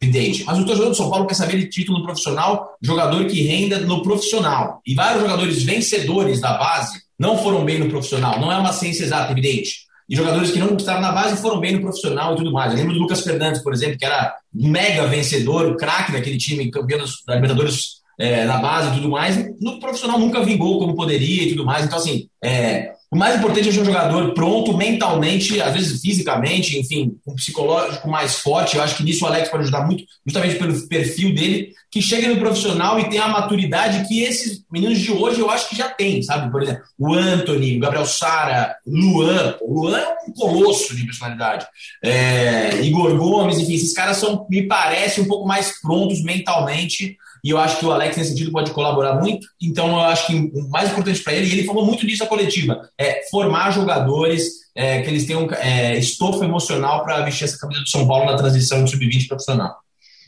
evidente. Mas o torcedor do São Paulo quer saber de título profissional, jogador que renda no profissional. E vários jogadores vencedores da base não foram bem no profissional. Não é uma ciência exata, evidente. E jogadores que não estavam na base foram bem no profissional e tudo mais. Eu lembro do Lucas Fernandes, por exemplo, que era mega vencedor, o craque daquele time, campeão da Libertadores é, na base e tudo mais. No profissional nunca vingou como poderia e tudo mais. Então, assim, é, o mais importante é ser um jogador pronto mentalmente, às vezes fisicamente, enfim, um psicológico mais forte. Eu acho que nisso o Alex pode ajudar muito, justamente pelo perfil dele, que chegue no profissional e tenha a maturidade que esses meninos de hoje eu acho que já tem, sabe? Por exemplo, o Anthony, o Gabriel Sara, Luan. O Luan é um colosso de personalidade. É, Igor Gomes, enfim, esses caras são, me parece, um pouco mais prontos mentalmente e eu acho que o Alex, nesse sentido, pode colaborar muito. Então, eu acho que o mais importante para ele, e ele falou muito disso na coletiva, é formar jogadores é, que eles tenham é, estofo emocional para vestir essa camisa do São Paulo na transição de sub-20 profissional.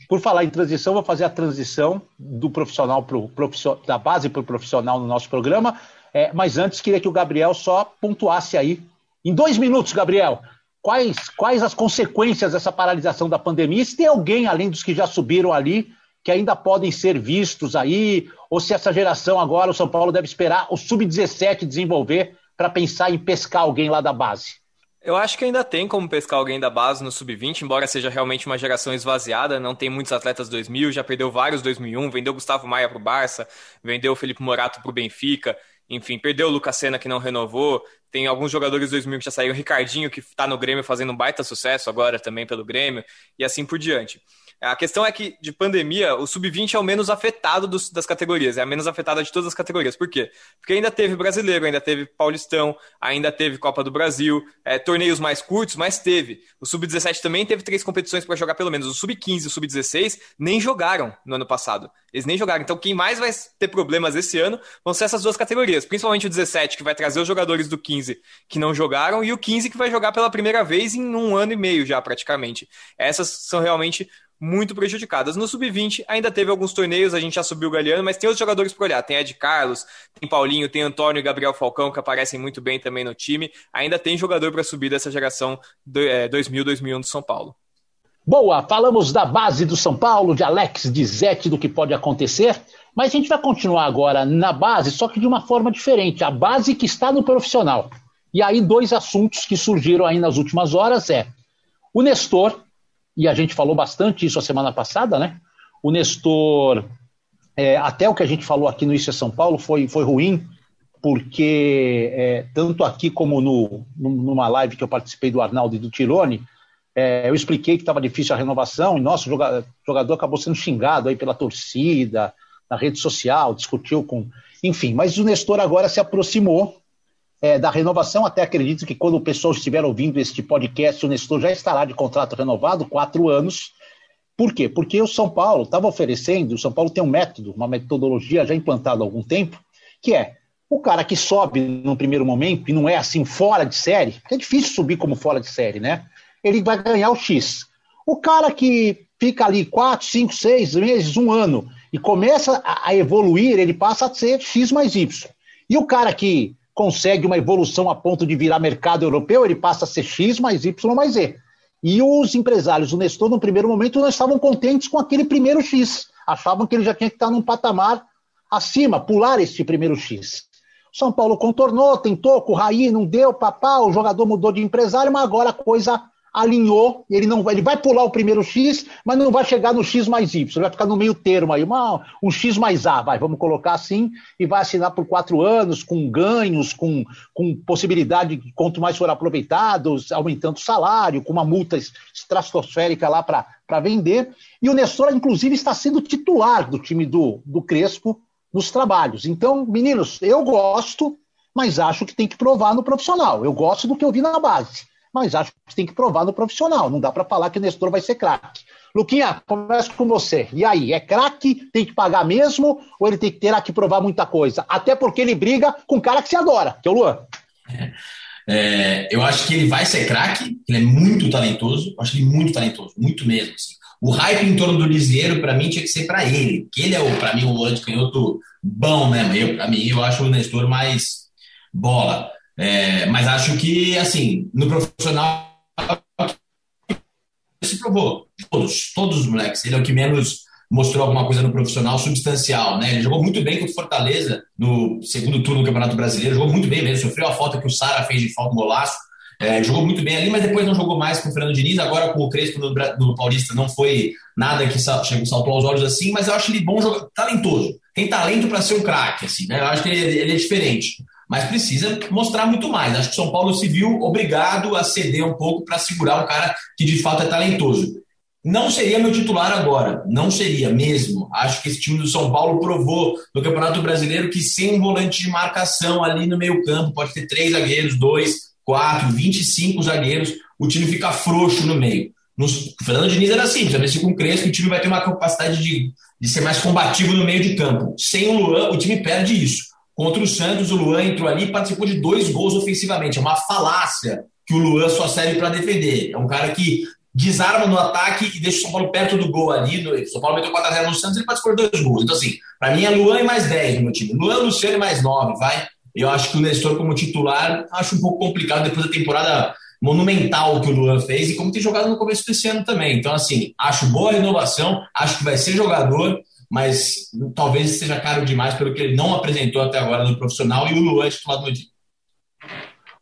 Por falar em transição, vou fazer a transição do profissional pro profissional, da base para o profissional no nosso programa. É, mas antes, queria que o Gabriel só pontuasse aí. Em dois minutos, Gabriel, quais, quais as consequências dessa paralisação da pandemia? Se tem alguém, além dos que já subiram ali, que ainda podem ser vistos aí, ou se essa geração agora, o São Paulo deve esperar o Sub-17 desenvolver para pensar em pescar alguém lá da base? Eu acho que ainda tem como pescar alguém da base no sub-20, embora seja realmente uma geração esvaziada, não tem muitos atletas 2000, já perdeu vários 2001, vendeu Gustavo Maia para o Barça, vendeu o Felipe Morato para o Benfica, enfim, perdeu o Lucas Senna que não renovou, tem alguns jogadores 2000 que já saíram, Ricardinho que está no Grêmio fazendo um baita sucesso agora também pelo Grêmio, e assim por diante. A questão é que, de pandemia, o sub-20 é o menos afetado dos, das categorias, é a menos afetada de todas as categorias. Por quê? Porque ainda teve brasileiro, ainda teve Paulistão, ainda teve Copa do Brasil, é, torneios mais curtos, mas teve. O sub-17 também teve três competições para jogar pelo menos. O sub-15 e o sub-16 nem jogaram no ano passado. Eles nem jogaram. Então, quem mais vai ter problemas esse ano vão ser essas duas categorias. Principalmente o 17, que vai trazer os jogadores do 15 que não jogaram, e o 15 que vai jogar pela primeira vez em um ano e meio já, praticamente. Essas são realmente muito prejudicadas. No sub-20 ainda teve alguns torneios, a gente já subiu o Galeano, mas tem outros jogadores para olhar. Tem Ed Carlos, tem Paulinho, tem Antônio e Gabriel Falcão, que aparecem muito bem também no time. Ainda tem jogador para subir dessa geração 2000-2001 do São Paulo. Boa, falamos da base do São Paulo, de Alex Dizete, do que pode acontecer, mas a gente vai continuar agora na base, só que de uma forma diferente, a base que está no profissional. E aí dois assuntos que surgiram aí nas últimas horas é o Nestor, e a gente falou bastante isso a semana passada, né? O Nestor, é, até o que a gente falou aqui no Isso é São Paulo foi, foi ruim, porque é, tanto aqui como no, numa live que eu participei do Arnaldo e do Tirone, é, eu expliquei que estava difícil a renovação e nosso jogador, jogador acabou sendo xingado aí pela torcida, na rede social, discutiu com. Enfim, mas o Nestor agora se aproximou é, da renovação. Até acredito que quando o pessoal estiver ouvindo este podcast, o Nestor já estará de contrato renovado, quatro anos. Por quê? Porque o São Paulo estava oferecendo, o São Paulo tem um método, uma metodologia já implantada há algum tempo, que é o cara que sobe no primeiro momento e não é assim fora de série, porque é difícil subir como fora de série, né? Ele vai ganhar o X. O cara que fica ali quatro, cinco, seis meses, um ano e começa a evoluir, ele passa a ser X mais Y. E o cara que consegue uma evolução a ponto de virar mercado europeu, ele passa a ser X mais Y mais Z. E os empresários, o Nestor, no primeiro momento, não estavam contentes com aquele primeiro X. Achavam que ele já tinha que estar num patamar acima, pular esse primeiro X. São Paulo contornou, tentou com o Raí, não deu, papá, o jogador mudou de empresário, mas agora a coisa alinhou, ele não vai, ele vai pular o primeiro X, mas não vai chegar no X mais Y, vai ficar no meio termo aí, uma, um X mais A, vai, vamos colocar assim, e vai assinar por quatro anos, com ganhos, com, com possibilidade, quanto mais for aproveitado, aumentando o salário, com uma multa estratosférica lá para vender, e o Nestor, inclusive, está sendo titular do time do, do Crespo nos trabalhos. Então, meninos, eu gosto, mas acho que tem que provar no profissional, eu gosto do que eu vi na base mas acho que tem que provar no profissional. Não dá para falar que o Nestor vai ser craque. Luquinha, começo com você. E aí, é craque? Tem que pagar mesmo? Ou ele tem que ter que provar muita coisa? Até porque ele briga com o cara que se adora, que é o Luan. É, eu acho que ele vai ser craque, ele é muito talentoso, eu acho ele muito talentoso, muito mesmo. Assim. O hype em torno do Lisieiro, para mim, tinha que ser para ele, que ele é, para mim, o anticanhoto bom mesmo. Eu, para mim, eu acho o Nestor mais bola. É, mas acho que, assim, no profissional, se provou. Todos, todos os moleques. Ele é o que menos mostrou alguma coisa no profissional substancial, né? Ele jogou muito bem contra o Fortaleza no segundo turno do Campeonato Brasileiro, jogou muito bem mesmo, sofreu a falta que o Sara fez de falta, um golaço. É, jogou muito bem ali, mas depois não jogou mais com o Fernando Diniz. Agora com o Crespo no, no Paulista não foi nada que saltou aos olhos assim, mas eu acho ele bom jogador, talentoso. Tem talento para ser um craque, assim, né? Eu acho que ele, ele, é diferente. Mas precisa mostrar muito mais. Acho que o São Paulo se viu obrigado a ceder um pouco para segurar um cara que de fato é talentoso. Não seria meu titular agora, não seria mesmo. Acho que esse time do São Paulo provou no Campeonato Brasileiro que sem um volante de marcação ali no meio-campo, pode ter três zagueiros, dois, quatro, 25 zagueiros, o time fica frouxo no meio. No Fernando Diniz era assim, já se com o Crespo, o time vai ter uma capacidade de, de ser mais combativo no meio de campo. Sem o Luan, o time perde isso. Contra o Santos, o Luan entrou ali e participou de dois gols ofensivamente. É uma falácia que o Luan só serve para defender. É um cara que desarma no ataque e deixa o São Paulo perto do gol ali. No, São Paulo meteu 4x0 no Santos, ele participou de dois gols. Então, assim, para mim é Luan e mais 10 no meu time. Luan, Luciano e mais 9, vai. Eu acho que o Nestor, como titular, acho um pouco complicado depois da temporada monumental que o Luan fez e como tem jogado no começo desse ano também. Então, assim, acho boa a renovação, acho que vai ser jogador, mas talvez seja caro demais pelo que ele não apresentou até agora no profissional e o Luan é titular do time.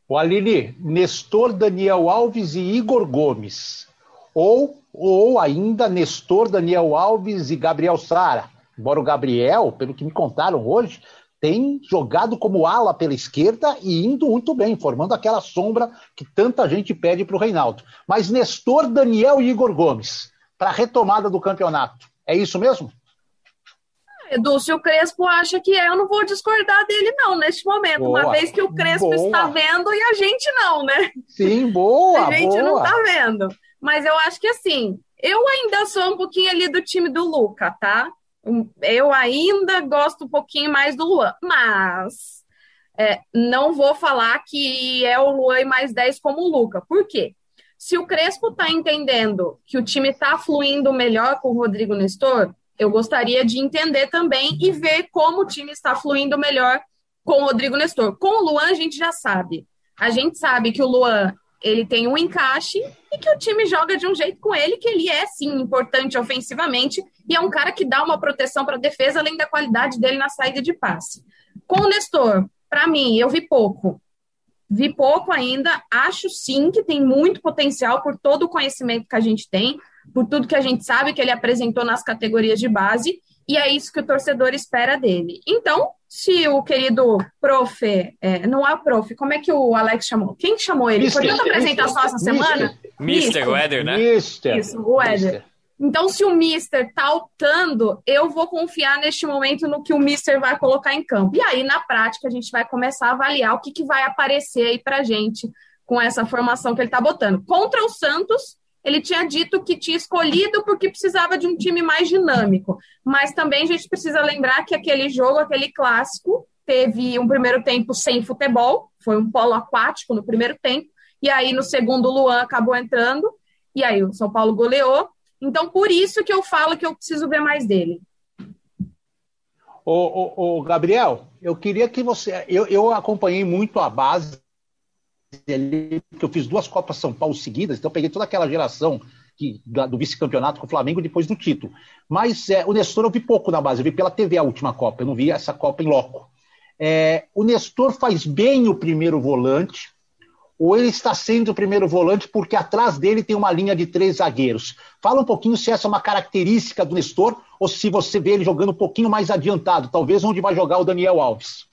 O Aline, Nestor, Daniel Alves e Igor Gomes. Ou, ou ainda Nestor, Daniel Alves e Gabriel Sara. Embora o Gabriel, pelo que me contaram hoje, tem jogado como ala pela esquerda e indo muito bem, formando aquela sombra que tanta gente pede para o Reinaldo. Mas Nestor, Daniel e Igor Gomes, para a retomada do campeonato. É isso mesmo? Edu, se o Crespo acha que é, eu não vou discordar dele, não, neste momento, boa, uma vez que o Crespo boa. está vendo e a gente não, né? Sim, boa. a gente boa. não está vendo. Mas eu acho que assim, eu ainda sou um pouquinho ali do time do Luca, tá? Eu ainda gosto um pouquinho mais do Luan, mas é, não vou falar que é o Luan e mais 10 como o Luca. Por quê? Se o Crespo está entendendo que o time está fluindo melhor com o Rodrigo Nestor, eu gostaria de entender também e ver como o time está fluindo melhor com o Rodrigo Nestor. Com o Luan, a gente já sabe. A gente sabe que o Luan ele tem um encaixe e que o time joga de um jeito com ele, que ele é sim importante ofensivamente e é um cara que dá uma proteção para a defesa, além da qualidade dele na saída de passe. Com o Nestor, para mim, eu vi pouco. Vi pouco ainda, acho sim que tem muito potencial por todo o conhecimento que a gente tem, por tudo que a gente sabe que ele apresentou nas categorias de base, e é isso que o torcedor espera dele. Então, se o querido prof, é, não é o prof, como é que o Alex chamou? Quem chamou ele? Mister, Foi tanta apresentação essa semana? Mister, o Éder, né? Mister. Isso, o Éder. Então, se o Mister tá optando, eu vou confiar neste momento no que o Mister vai colocar em campo. E aí, na prática, a gente vai começar a avaliar o que, que vai aparecer aí pra gente com essa formação que ele tá botando. Contra o Santos, ele tinha dito que tinha escolhido porque precisava de um time mais dinâmico. Mas também a gente precisa lembrar que aquele jogo, aquele clássico, teve um primeiro tempo sem futebol, foi um polo aquático no primeiro tempo, e aí no segundo o Luan acabou entrando, e aí o São Paulo goleou. Então, por isso que eu falo que eu preciso ver mais dele. Ô Gabriel, eu queria que você. Eu, eu acompanhei muito a base ali, porque eu fiz duas Copas São Paulo seguidas, então peguei toda aquela geração que, do vice-campeonato com o Flamengo depois do título. Mas é, o Nestor eu vi pouco na base, eu vi pela TV a última Copa, eu não vi essa Copa em loco. É, o Nestor faz bem o primeiro volante, ou ele está sendo o primeiro volante porque atrás dele tem uma linha de três zagueiros. Fala um pouquinho se essa é uma característica do Nestor ou se você vê ele jogando um pouquinho mais adiantado, talvez onde vai jogar o Daniel Alves.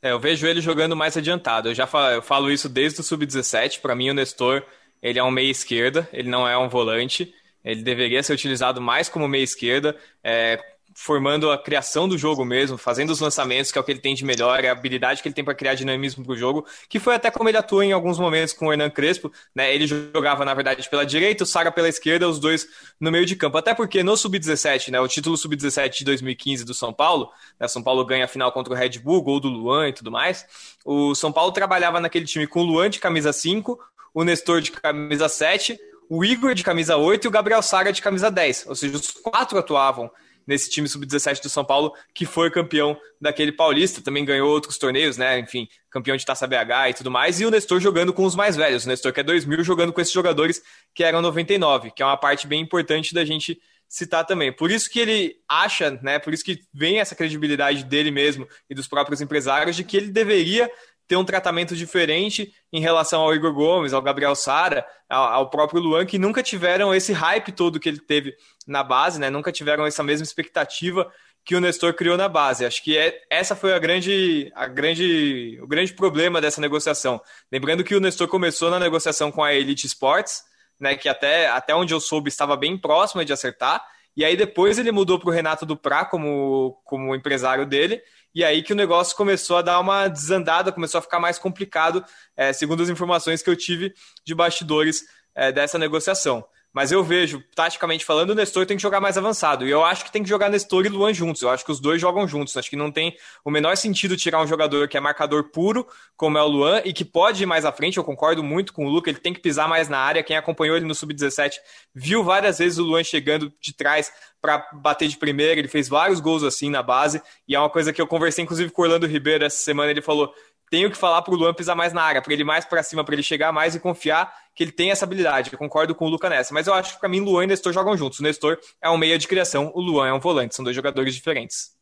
É, eu vejo ele jogando mais adiantado. Eu já falo, eu falo isso desde o sub-17. Para mim, o Nestor ele é um meia esquerda, ele não é um volante. Ele deveria ser utilizado mais como meia esquerda. É, formando a criação do jogo mesmo, fazendo os lançamentos, que é o que ele tem de melhor, a habilidade que ele tem para criar dinamismo para o jogo, que foi até como ele atua em alguns momentos com o Hernan Crespo, né? Ele jogava, na verdade, pela direita, o Sara pela esquerda, os dois no meio de campo. Até porque no Sub-17, né? O título Sub-17 de 2015 do São Paulo, né? São Paulo ganha a final contra o Red Bull, gol do Luan e tudo mais. O São Paulo trabalhava naquele time com o Luan de camisa 5, o Nestor de camisa 7, o Igor de camisa 8 e o Gabriel Sara de camisa 10. Ou seja, os quatro atuavam nesse time sub-17 do São Paulo, que foi campeão daquele paulista, também ganhou outros torneios, né? Enfim, campeão de Taça BH e tudo mais. E o Nestor jogando com os mais velhos. O Nestor, que é 2000, jogando com esses jogadores que eram 99, que é uma parte bem importante da gente citar também. Por isso que ele acha, né? Por isso que vem essa credibilidade dele mesmo e dos próprios empresários de que ele deveria ter um tratamento diferente em relação ao Igor Gomes, ao Gabriel Sara, ao, próprio Luan, que nunca tiveram esse hype todo que ele teve na base, né? Nunca tiveram essa mesma expectativa que o Nestor criou na base. Acho que é, essa foi a grande, a grande, o grande problema dessa negociação. Lembrando que o Nestor começou na negociação com a Elite Sports, né? Que até, até onde eu soube estava bem próxima de acertar. E aí depois ele mudou para o Renato Duprá como, como empresário dele e aí que o negócio começou a dar uma desandada, começou a ficar mais complicado, é, segundo as informações que eu tive de bastidores é, dessa negociação. Mas eu vejo, taticamente falando, o Nestor tem que jogar mais avançado. E eu acho que tem que jogar Nestor e Luan juntos. Eu acho que os dois jogam juntos. Acho que não tem o menor sentido tirar um jogador que é marcador puro, como é o Luan, e que pode ir mais à frente. Eu concordo muito com o Luca, ele tem que pisar mais na área. Quem acompanhou ele no Sub-17 viu várias vezes o Luan chegando de trás para bater de primeira. Ele fez vários gols assim na base. E é uma coisa que eu conversei, inclusive, com o Orlando Ribeiro essa semana. Ele falou: tenho que falar para o Luan pisar mais na área, para ele mais para cima, para ele chegar mais e confiar que ele tem essa habilidade. Eu concordo com o Luca nessa. Mas eu acho que para mim, Luan e Nestor jogam juntos. O Nestor é um meia de criação, o Luan é um volante. São dois jogadores diferentes.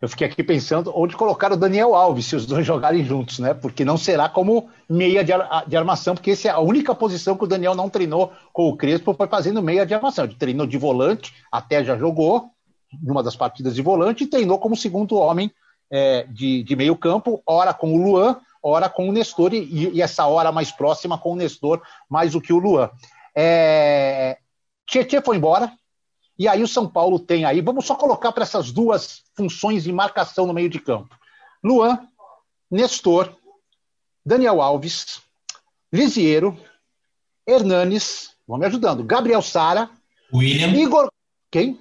Eu fiquei aqui pensando onde colocar o Daniel Alves se os dois jogarem juntos, né? Porque não será como meia de, ar de armação, porque essa é a única posição que o Daniel não treinou com o Crespo, foi fazendo meia de armação. Ele treinou de volante, até já jogou, numa das partidas de volante, e treinou como segundo homem é, de, de meio campo, ora com o Luan, ora com o Nestor, e, e, essa hora mais próxima com o Nestor, mais do que o Luan. É... Tietê foi embora, e aí o São Paulo tem aí, vamos só colocar para essas duas funções de marcação no meio de campo. Luan, Nestor, Daniel Alves, Lisiero, Hernanes, vão me ajudando, Gabriel Sara, William, Igor, quem?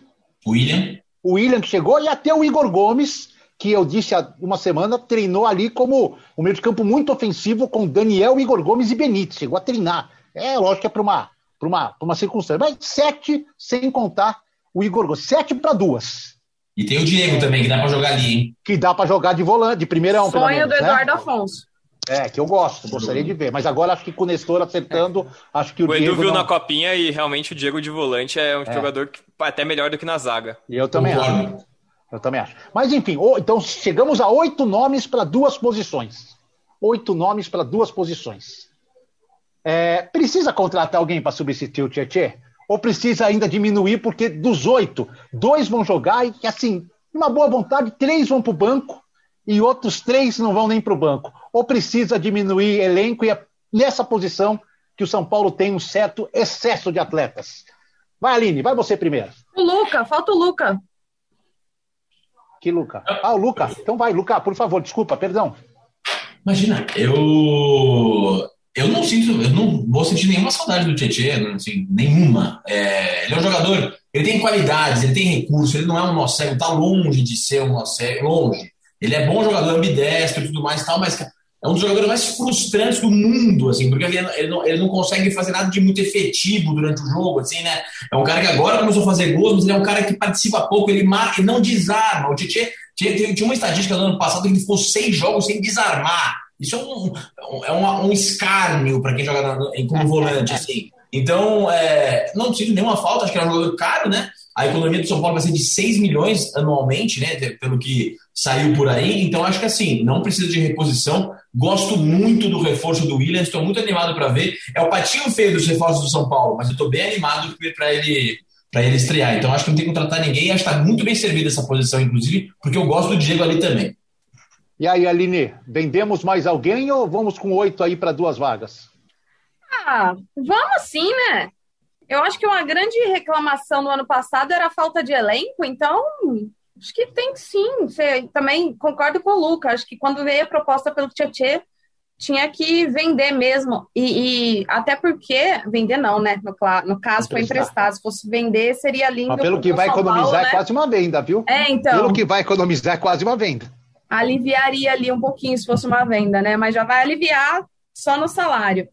William. O William que chegou e até o Igor Gomes, que eu disse há uma semana, treinou ali como um meio de campo muito ofensivo com Daniel, Igor Gomes e Benítez. Chegou a treinar. É lógico que é para uma, uma, uma circunstância. Mas sete, sem contar o Igor Gomes. Sete para duas. E tem o Diego também, que dá para jogar ali, hein? Que dá para jogar de volante, de primeirão. Sonho menos, do né? Eduardo né? Afonso. É, que eu gosto, gostaria de ver. Mas agora acho que com o Nestor acertando, acho que o, o Diego. O Edu viu não... na copinha e realmente o Diego de volante é um é. jogador que, até melhor do que na zaga. E eu também acho. Eu também acho. Mas enfim, então chegamos a oito nomes para duas posições. Oito nomes para duas posições. É, precisa contratar alguém para substituir o Tietchan? Ou precisa ainda diminuir, porque dos oito, dois vão jogar e, assim, uma boa vontade, três vão para o banco e outros três não vão nem para o banco. Ou precisa diminuir elenco e é nessa posição que o São Paulo tem um certo excesso de atletas. Vai, Aline, vai você primeiro. O Luca, falta o Luca. Luca? Ah, o Luca. Então vai, Luca, por favor, desculpa, perdão. Imagina, eu eu não sinto, eu não vou sentir nenhuma saudade do Tietchan, assim, nenhuma. É, ele é um jogador, ele tem qualidades, ele tem recursos, ele não é um nó cego, tá longe de ser um nó cego, longe. Ele é bom jogador, ambidestro e tudo mais e tal, mas é um dos jogadores mais frustrantes do mundo, assim, porque ele, ele, não, ele não consegue fazer nada de muito efetivo durante o jogo, assim, né? É um cara que agora começou a fazer gols, mas ele é um cara que participa pouco, ele marca e não desarma. O Tietchan tinha, uma estatística no ano passado que ele ficou seis jogos sem desarmar. Isso é um, é um, um escárnio para quem joga em, como volante, assim. Então, é, não sinto nenhuma falta, acho que é um jogador caro, né? A economia do São Paulo vai ser de 6 milhões anualmente, né? Pelo que saiu por aí. Então, acho que assim, não precisa de reposição. Gosto muito do reforço do Williams, estou muito animado para ver. É o patinho feio dos reforços do São Paulo, mas eu estou bem animado para ele para ele estrear. Então, acho que não tem que contratar ninguém. Acho que está muito bem servida essa posição, inclusive, porque eu gosto do Diego ali também. E aí, Aline, vendemos mais alguém ou vamos com oito aí para duas vagas? Ah, vamos sim, né? Eu acho que uma grande reclamação no ano passado era a falta de elenco, então acho que tem sim. Você, também concordo com o Luca, acho que quando veio a proposta pelo Tietchan, tinha que vender mesmo. E, e, até porque, vender não, né? No, no caso, foi emprestado. Se fosse vender, seria lindo. Mas pelo que vai São economizar Paulo, é né? quase uma venda, viu? É, então. Pelo que vai economizar é quase uma venda aliviaria ali um pouquinho se fosse uma venda, né? Mas já vai aliviar só no salário.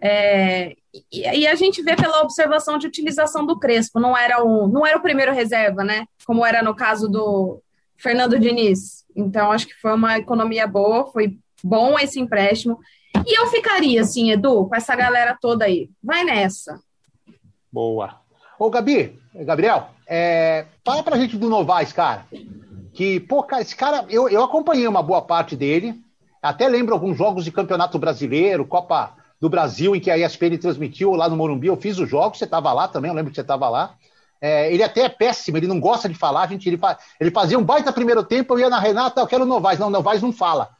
É, E, e, a gente vê pela observação de utilização do Crespo, não era o, não era o primeiro reserva, né? Como era no caso do Fernando Diniz. Então, acho que foi uma economia boa, foi bom esse empréstimo. E eu ficaria assim, Edu, com essa galera toda aí. Vai nessa. Boa. Ô, Gabi, Gabriel, é, fala pra gente do Novaes, cara. Que, pô, cara, esse cara, eu, eu acompanhei uma boa parte dele. Até lembro alguns jogos de Campeonato Brasileiro, Copa do Brasil, em que a ESPN transmitiu lá no Morumbi. Eu fiz os jogos, você estava lá também, eu lembro que você estava lá. É, ele até é péssimo, ele não gosta de falar, gente. Ele, ele fazia um baita primeiro tempo, eu ia na Renata, eu quero o Novaes. Não, Novaes não fala.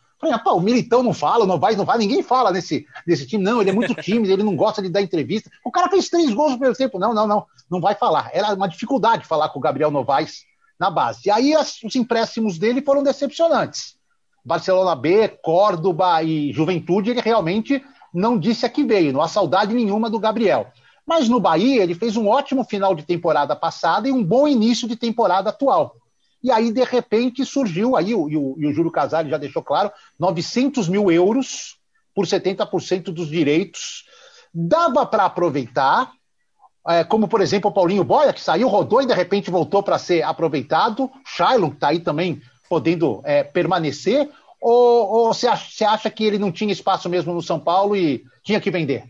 O Militão não fala, o Novaes não fala, ninguém fala nesse, nesse time, não, ele é muito tímido, ele não gosta de dar entrevista. O cara fez três gols no primeiro tempo, não, não, não, não vai falar. Era uma dificuldade falar com o Gabriel Novaes na base. E aí as, os empréstimos dele foram decepcionantes. Barcelona B, Córdoba e Juventude, ele realmente não disse a que veio, não há saudade nenhuma do Gabriel. Mas no Bahia, ele fez um ótimo final de temporada passada e um bom início de temporada atual. E aí, de repente, surgiu, aí o, e o, e o Júlio Casale já deixou claro, 900 mil euros por 70% dos direitos. Dava para aproveitar, é, como por exemplo o Paulinho Boia, que saiu, rodou e de repente voltou para ser aproveitado. Shailon, que está aí também podendo é, permanecer. Ou, ou você, acha, você acha que ele não tinha espaço mesmo no São Paulo e tinha que vender?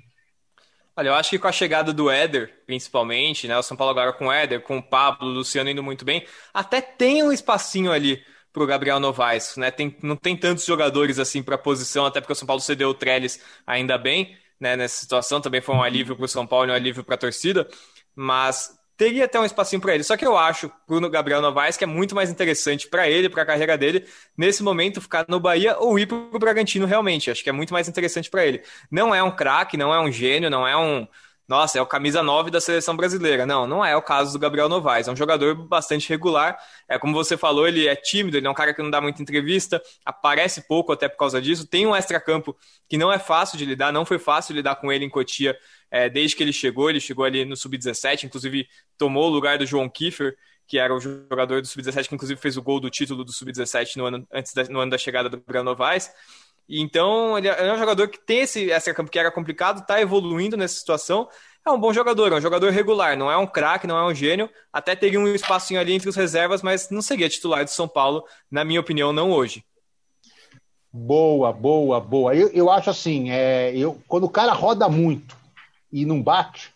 Olha, eu acho que com a chegada do Éder, principalmente, né? O São Paulo agora com o Éder, com o Pablo, o Luciano indo muito bem, até tem um espacinho ali para o Gabriel Novaes, né? Tem, não tem tantos jogadores assim para a posição, até porque o São Paulo cedeu o Trellis ainda bem, né? Nessa situação também foi um alívio para o São Paulo e um alívio para a torcida, mas teria até um espacinho para ele. Só que eu acho pro Gabriel Novaes que é muito mais interessante para ele, para a carreira dele, nesse momento ficar no Bahia ou ir pro Bragantino realmente. Acho que é muito mais interessante para ele. Não é um craque, não é um gênio, não é um nossa, é o camisa 9 da seleção brasileira. Não, não é o caso do Gabriel Novaes. É um jogador bastante regular. É como você falou, ele é tímido, ele é um cara que não dá muita entrevista, aparece pouco até por causa disso. Tem um extra-campo que não é fácil de lidar, não foi fácil lidar com ele em Cotia é, desde que ele chegou. Ele chegou ali no Sub-17, inclusive tomou o lugar do João Kiefer, que era o jogador do Sub-17, que inclusive fez o gol do título do Sub-17 no ano, antes da, no ano da chegada do Gabriel Novaes. Então, ele é um jogador que tem esse extra-campo que era complicado, está evoluindo nessa situação. É um bom jogador, é um jogador regular, não é um craque, não é um gênio. Até teria um espacinho ali entre os reservas, mas não seria titular de São Paulo, na minha opinião, não hoje. Boa, boa, boa. Eu, eu acho assim, é, eu, quando o cara roda muito e não bate,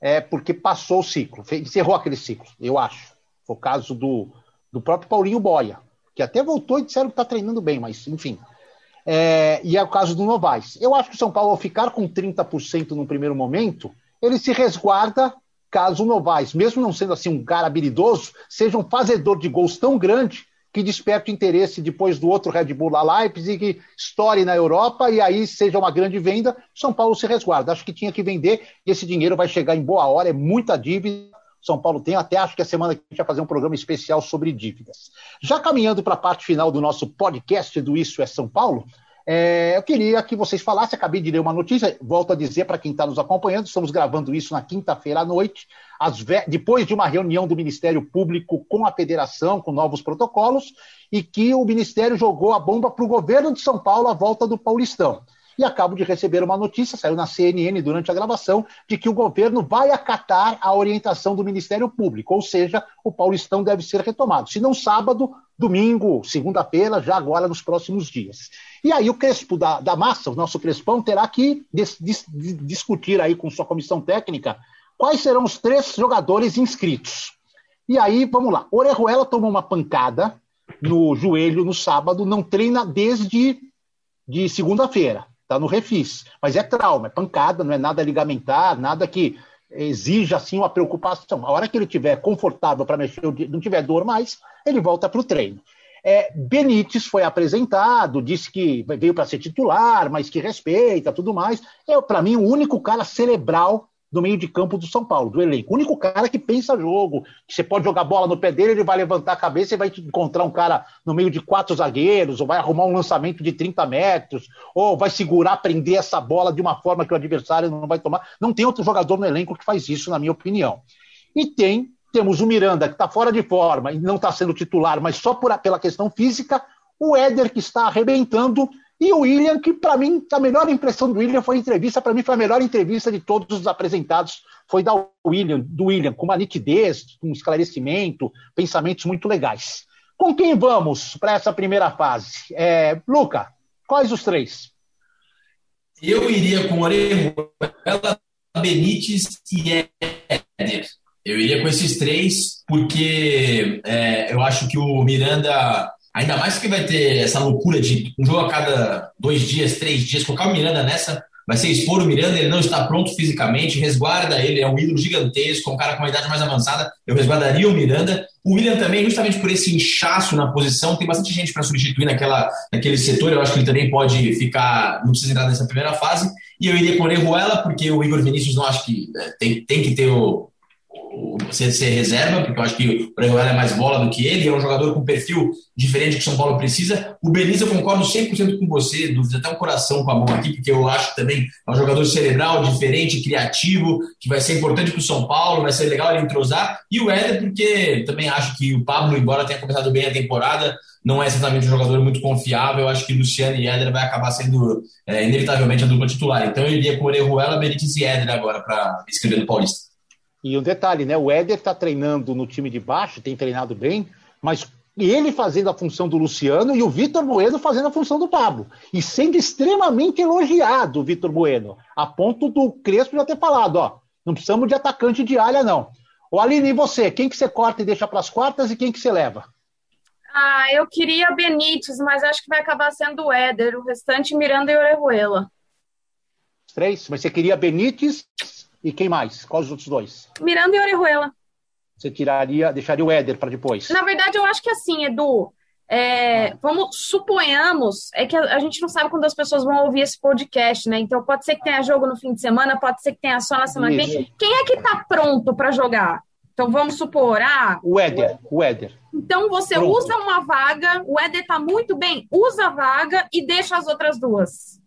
é porque passou o ciclo, encerrou aquele ciclo, eu acho. Foi o caso do, do próprio Paulinho Boia, que até voltou e disseram que está treinando bem, mas enfim. É, e é o caso do Novaes. Eu acho que o São Paulo, ao ficar com 30% no primeiro momento, ele se resguarda caso o Novaes, mesmo não sendo assim um cara habilidoso, seja um fazedor de gols tão grande que desperte interesse depois do outro Red Bull lá Leipzig, que estoure na Europa e aí seja uma grande venda, São Paulo se resguarda. Acho que tinha que vender e esse dinheiro vai chegar em boa hora, é muita dívida. São Paulo tem, até acho que a semana que a gente vai fazer um programa especial sobre dívidas. Já caminhando para a parte final do nosso podcast do Isso é São Paulo, é, eu queria que vocês falassem, acabei de ler uma notícia, volto a dizer para quem está nos acompanhando, estamos gravando isso na quinta-feira à noite, depois de uma reunião do Ministério Público com a federação, com novos protocolos, e que o Ministério jogou a bomba para o governo de São Paulo à volta do Paulistão. E acabo de receber uma notícia, saiu na CNN durante a gravação, de que o governo vai acatar a orientação do Ministério Público, ou seja, o Paulistão deve ser retomado. Se não sábado, domingo, segunda-feira, já agora nos próximos dias. E aí o Crespo da, da Massa, o nosso Crespão, terá que dis, dis, discutir aí com sua comissão técnica quais serão os três jogadores inscritos. E aí, vamos lá. Orejuela tomou uma pancada no joelho no sábado, não treina desde de segunda-feira está no refis. Mas é trauma, é pancada, não é nada ligamentar, nada que exija assim uma preocupação. A hora que ele estiver confortável para mexer, não tiver dor mais, ele volta para o treino. É, Benítez foi apresentado, disse que veio para ser titular, mas que respeita tudo mais. É, para mim, o único cara cerebral do meio de campo do São Paulo, do elenco. O único cara que pensa jogo, que você pode jogar bola no pé dele, ele vai levantar a cabeça e vai encontrar um cara no meio de quatro zagueiros, ou vai arrumar um lançamento de 30 metros, ou vai segurar, prender essa bola de uma forma que o adversário não vai tomar. Não tem outro jogador no elenco que faz isso, na minha opinião. E tem, temos o Miranda, que está fora de forma e não está sendo titular, mas só por, pela questão física, o Éder, que está arrebentando, E o William, que para mim, a melhor impressão do William foi a entrevista, para mim foi a melhor entrevista de todos os apresentados, foi da William, do William, com uma nitidez, com um esclarecimento, pensamentos muito legais. Com quem vamos para essa primeira fase? É, Luca, quais os três? Eu iria com Orejuela, Benítez e Éder. Eu iria com esses três, porque é, eu acho que o Miranda Ainda mais que vai ter essa loucura de um jogo a cada dois dias, três dias, colocar o Miranda nessa, vai ser expor o Miranda, ele não está pronto fisicamente, resguarda ele, é um ídolo gigantesco, um cara com uma idade mais avançada, eu resguardaria o Miranda. O William também, justamente por esse inchaço na posição, tem bastante gente para substituir naquela, naquele setor, eu acho que ele também pode ficar, não precisa entrar nessa primeira fase. E eu iria com o Orejuela, porque o Igor Vinícius não acho que né, tem, tem que ter o, você ser reserva, porque eu acho que o Orejuela é mais bola do que ele, é um jogador com perfil diferente que o São Paulo precisa. O Beniza, eu concordo 100% com você, dúvida até um coração com a mão aqui, porque eu acho também é um jogador cerebral, diferente, criativo, que vai ser importante para o São Paulo, vai ser legal ele entrosar. E o Éder, porque também acho que o Pablo, embora tenha começado bem a temporada, não é exatamente um jogador muito confiável. Eu acho que Luciano e Éder vai acabar sendo é, inevitavelmente a dupla titular. Então eu iria com Orejuela, Benítez e Éder agora para escrever no Paulista. E um detalhe, né? O Éder está treinando no time de baixo, tem treinado bem, mas ele fazendo a função do Luciano e o Vitor Bueno fazendo a função do Pablo. E sendo extremamente elogiado o Vitor Bueno, a ponto do Crespo já ter falado, ó, não precisamos de atacante de área, não. O Aline, e você? Quem que você corta e deixa para as quartas e quem que você leva? Ah, eu queria Benítez, mas acho que vai acabar sendo o Éder. O restante, Miranda e Orejuela. Três? Mas você queria Benítez, e quem mais? Quais os outros dois? Miranda e Orejuela. Você tiraria, deixaria o Éder para depois? Na verdade, eu acho que assim, Edu, é, vamos, suponhamos, é que a, a, gente não sabe quando as pessoas vão ouvir esse podcast, né? Então pode ser que tenha jogo no fim de semana, pode ser que tenha só na semana que vem. Quem é que está pronto para jogar? Então vamos supor, ah, o Éder, o Éder. Então você pronto. usa uma vaga, o Éder está muito bem, usa a vaga e deixa as outras duas.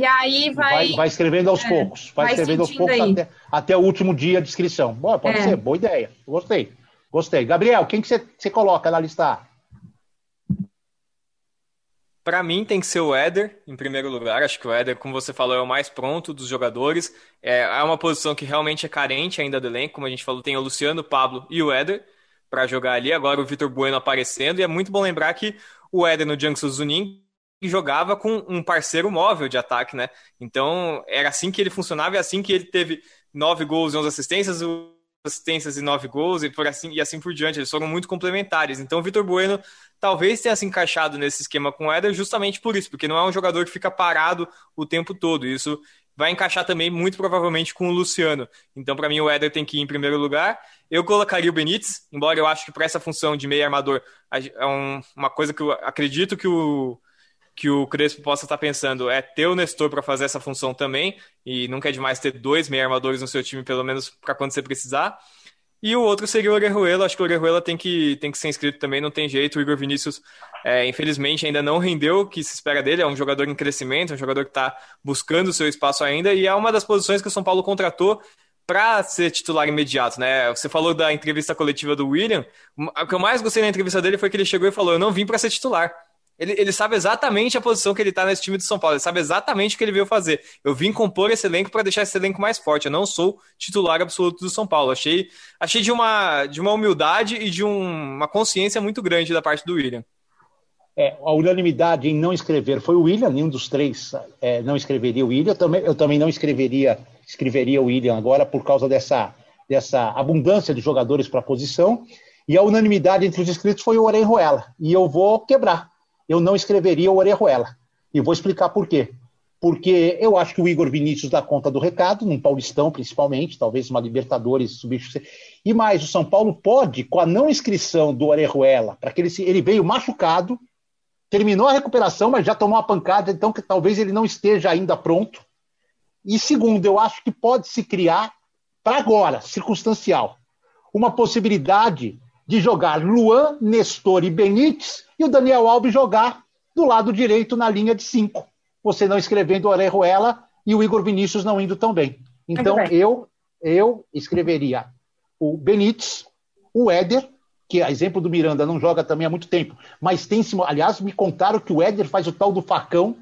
E aí vai. Vai, vai escrevendo aos é, poucos. Vai, vai escrevendo aos poucos até, até, o último dia de inscrição. Bom, pode é. ser, boa ideia. Gostei. Gostei. Gabriel, quem que você, coloca na lista? Para mim tem que ser o Éder em primeiro lugar. Acho que o Éder, como você falou, é o mais pronto dos jogadores. É, é uma posição que realmente é carente ainda do elenco. Como a gente falou, tem o Luciano, o Pablo e o Éder para jogar ali. Agora o Vitor Bueno aparecendo. E é muito bom lembrar que o Éder no Jiangsu Zunin jogava com um parceiro móvel de ataque, né? Então era assim que ele funcionava e assim que ele teve nove gols e onze assistências, assistências e nove gols e por assim e assim por diante. Eles foram muito complementares. Então o Vitor Bueno talvez tenha se encaixado nesse esquema com o Éder justamente por isso, porque não é um jogador que fica parado o tempo todo. Isso vai encaixar também muito provavelmente com o Luciano. Então para mim o Éder tem que ir em primeiro lugar. Eu colocaria o Benítez, embora eu acho que para essa função de meio armador é uma coisa que eu acredito que o que o Crespo possa estar pensando é ter o Nestor para fazer essa função também, e nunca é demais ter dois meio armadores no seu time, pelo menos para quando você precisar. E o outro seria o Orejuela, acho que o Orejuela tem que, tem que ser inscrito também, não tem jeito. O Igor Vinícius, é, infelizmente, ainda não rendeu o que se espera dele, é um jogador em crescimento, é um jogador que está buscando o seu espaço ainda, e é uma das posições que o São Paulo contratou para ser titular imediato, né? Você falou da entrevista coletiva do William, o que eu mais gostei na entrevista dele foi que ele chegou e falou: Eu não vim para ser titular. Ele, ele sabe exatamente a posição que ele está nesse time do São Paulo, ele sabe exatamente o que ele veio fazer. Eu vim compor esse elenco para deixar esse elenco mais forte. Eu não sou titular absoluto do São Paulo. Achei, achei de, uma, de uma humildade e de um, uma consciência muito grande da parte do William. É, a unanimidade em não escrever foi o William, nenhum dos três é, não escreveria o William. Eu também, eu também não escreveria, escreveria o William agora por causa dessa, dessa abundância de jogadores para a posição. E a unanimidade entre os inscritos foi o Orenjuela. E eu vou quebrar eu não escreveria o Orejuela. E vou explicar por quê. Porque eu acho que o Igor Vinícius dá conta do recado, num Paulistão principalmente, talvez uma Libertadores. E mais, o São Paulo pode, com a não inscrição do Orejuela, para que ele, ele veio machucado, terminou a recuperação, mas já tomou uma pancada, então que talvez ele não esteja ainda pronto. E segundo, eu acho que pode se criar, para agora, circunstancial, uma possibilidade de jogar Luan, Nestor e Benítez e o Daniel Alves jogar do lado direito na linha de cinco. Você não escrevendo o Orejuela e o Igor Vinícius não indo tão bem. Então eu eu escreveria o Benítez, o Éder que a exemplo do Miranda não joga também há muito tempo, mas tem, aliás, me contaram que o Éder faz o tal do facão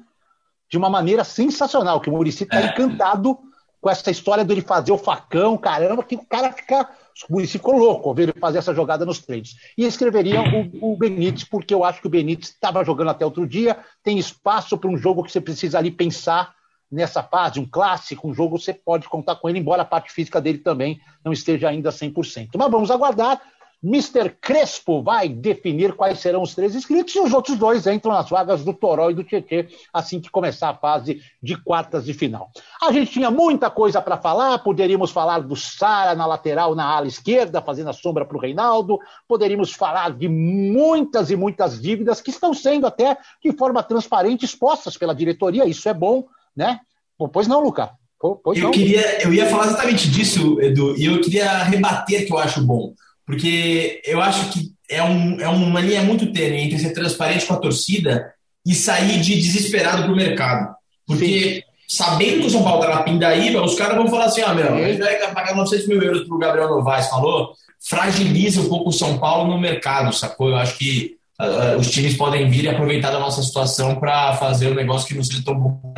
de uma maneira sensacional, que o Murici está é. encantado com essa história dele fazer o facão, caramba, que o cara fica. O Murici ficou louco ao ver ele fazer essa jogada nos treinos. E escreveria o, o Benítez, porque eu acho que o Benítez estava jogando até outro dia, tem espaço para um jogo que você precisa ali pensar nessa fase, um clássico, um jogo, você pode contar com ele, embora a parte física dele também não esteja ainda 100%. Mas vamos aguardar. Mr. Crespo vai definir quais serão os três inscritos e os outros dois entram nas vagas do Toró e do Tietê assim que começar a fase de quartas de final. A gente tinha muita coisa para falar, poderíamos falar do Sara na lateral, na ala esquerda, fazendo a sombra para o Reinaldo, poderíamos falar de muitas e muitas dívidas que estão sendo até de forma transparente expostas pela diretoria, isso é bom, né? Pois não, Luca? Pois eu, não. Queria, eu ia falar exatamente disso, Edu, e eu queria rebater que eu acho bom. Porque eu acho que é, um, é uma linha muito tênue entre ser transparente com a torcida e sair de desesperado para o mercado. Porque Sim. sabendo que o São Paulo está na pindaíba, os caras vão falar assim: ah, meu, a gente vai pagar 900 mil euros para o Gabriel Novaes, falou? Fragiliza um pouco o São Paulo no mercado, sacou? Eu acho que uh, os times podem vir e aproveitar da nossa situação para fazer um negócio que não seja tão bom.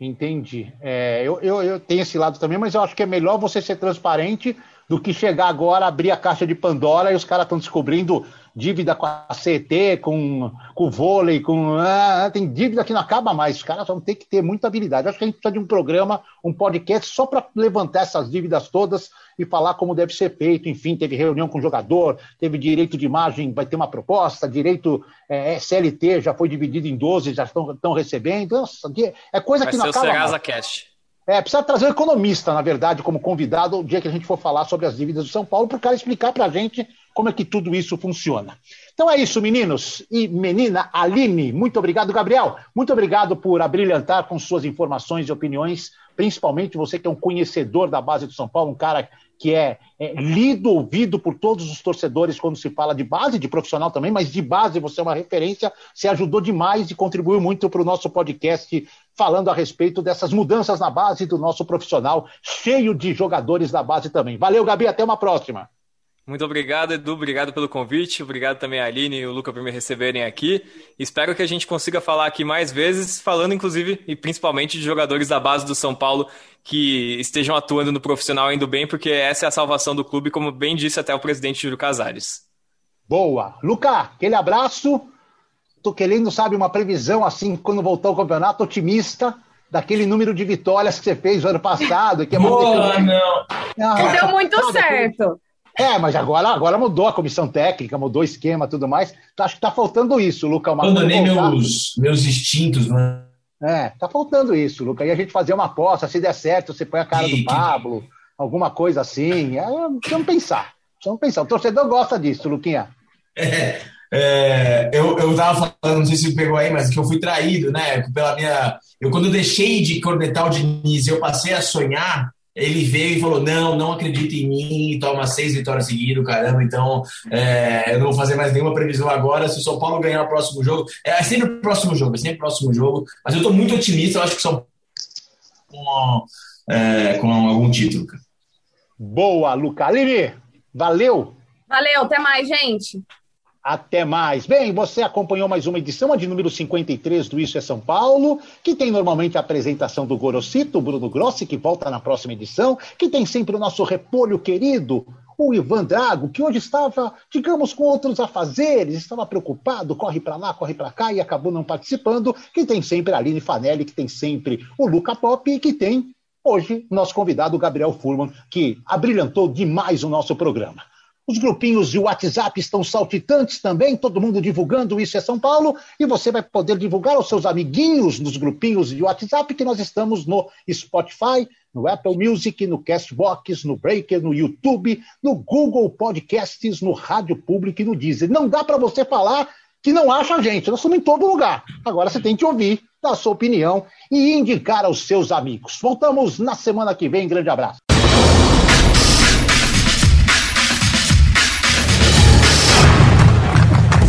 Entendi. É, eu, eu, eu tenho esse lado também, mas eu acho que é melhor você ser transparente do que chegar agora, abrir a caixa de Pandora e os caras estão descobrindo dívida com a CET, com, com vôlei, com. Ah, tem dívida que não acaba mais. Os caras vão ter que ter muita habilidade. Acho que a gente precisa de um programa, um podcast, só para levantar essas dívidas todas e falar como deve ser feito. Enfim, teve reunião com o jogador, teve direito de imagem, vai ter uma proposta, direito é, SLT já foi dividido em 12, já estão, estão recebendo. Nossa, é coisa vai que não acaba. Serasa Cash. É, precisa trazer um economista, na verdade, como convidado o dia que a gente for falar sobre as dívidas do São Paulo, para o cara explicar para a gente como é que tudo isso funciona. Então é isso, meninos e menina Aline. Muito obrigado, Gabriel. Muito obrigado por abrilhantar com suas informações e opiniões, principalmente você que é um conhecedor da base do São Paulo, um cara que é, é, lido, ouvido por todos os torcedores quando se fala de base, de profissional também, mas de base você é uma referência, você ajudou demais e contribuiu muito para o nosso podcast falando a respeito dessas mudanças na base do nosso profissional, cheio de jogadores da base também. Valeu, Gabi, até uma próxima. Muito obrigado, Edu. Obrigado pelo convite. Obrigado também a Aline e o Luca por me receberem aqui. Espero que a gente consiga falar aqui mais vezes, falando inclusive e principalmente de jogadores da base do São Paulo que estejam atuando no profissional indo bem, porque essa é a salvação do clube, como bem disse até o presidente Júlio Casares. Boa. Luca, aquele abraço. Tô querendo, sabe, uma previsão assim, quando voltar o campeonato, otimista daquele número de vitórias que você fez no ano passado. Que é Boa, não. Ah, Deu muito certo. É, mas agora, agora mudou a comissão técnica, mudou o esquema tudo mais. Então, acho que está faltando isso, Luca. Abandonei meus, meus instintos, né? É, tá faltando isso, Luca. E a gente fazer uma aposta, se der certo, você põe a cara do Pablo, alguma coisa assim. É, precisamos pensar. Precisamos pensar. O torcedor gosta disso, Luquinha. É, é, eu, eu tava falando, não sei se pegou aí, mas que eu fui traído, né? Pela minha. Eu, quando eu deixei de cornetar o Diniz, eu passei a sonhar ele veio e falou: não, não acredita em mim, toma seis vitórias seguidas, caramba, então é, eu não vou fazer mais nenhuma previsão agora. Se o São Paulo ganhar o próximo jogo, é, sempre o próximo jogo, é sempre o próximo jogo, mas eu estou muito otimista, eu acho que São Paulo com, é, com algum título. Boa, Luca. Aline, valeu! Valeu, até mais, gente. Até mais. Bem, você acompanhou mais uma edição, a de número 53 do Isso é São Paulo, que tem normalmente a apresentação do Gorosito, Bruno Grossi, que volta na próxima edição, que tem sempre o nosso repolho querido, o Ivan Drago, que hoje estava, digamos, com outros afazeres, estava preocupado, corre para lá, corre para cá e acabou não participando, que tem sempre a Aline Fanelli, que tem sempre o Luca Pop e que tem hoje nosso convidado Gabriel Furman, que abrilhantou demais o nosso programa. Os grupinhos de WhatsApp estão saltitantes também, todo mundo divulgando Isso é São Paulo, e você vai poder divulgar aos seus amiguinhos nos grupinhos de WhatsApp que nós estamos no Spotify, no Apple Music, no Castbox, no Breaker, no YouTube, no Google Podcasts, no Rádio Público e no Deezer. Não dá para você falar que não acha a gente, nós estamos em todo lugar. Agora você tem que ouvir, dar sua opinião e indicar aos seus amigos. Voltamos na semana que vem. Grande abraço.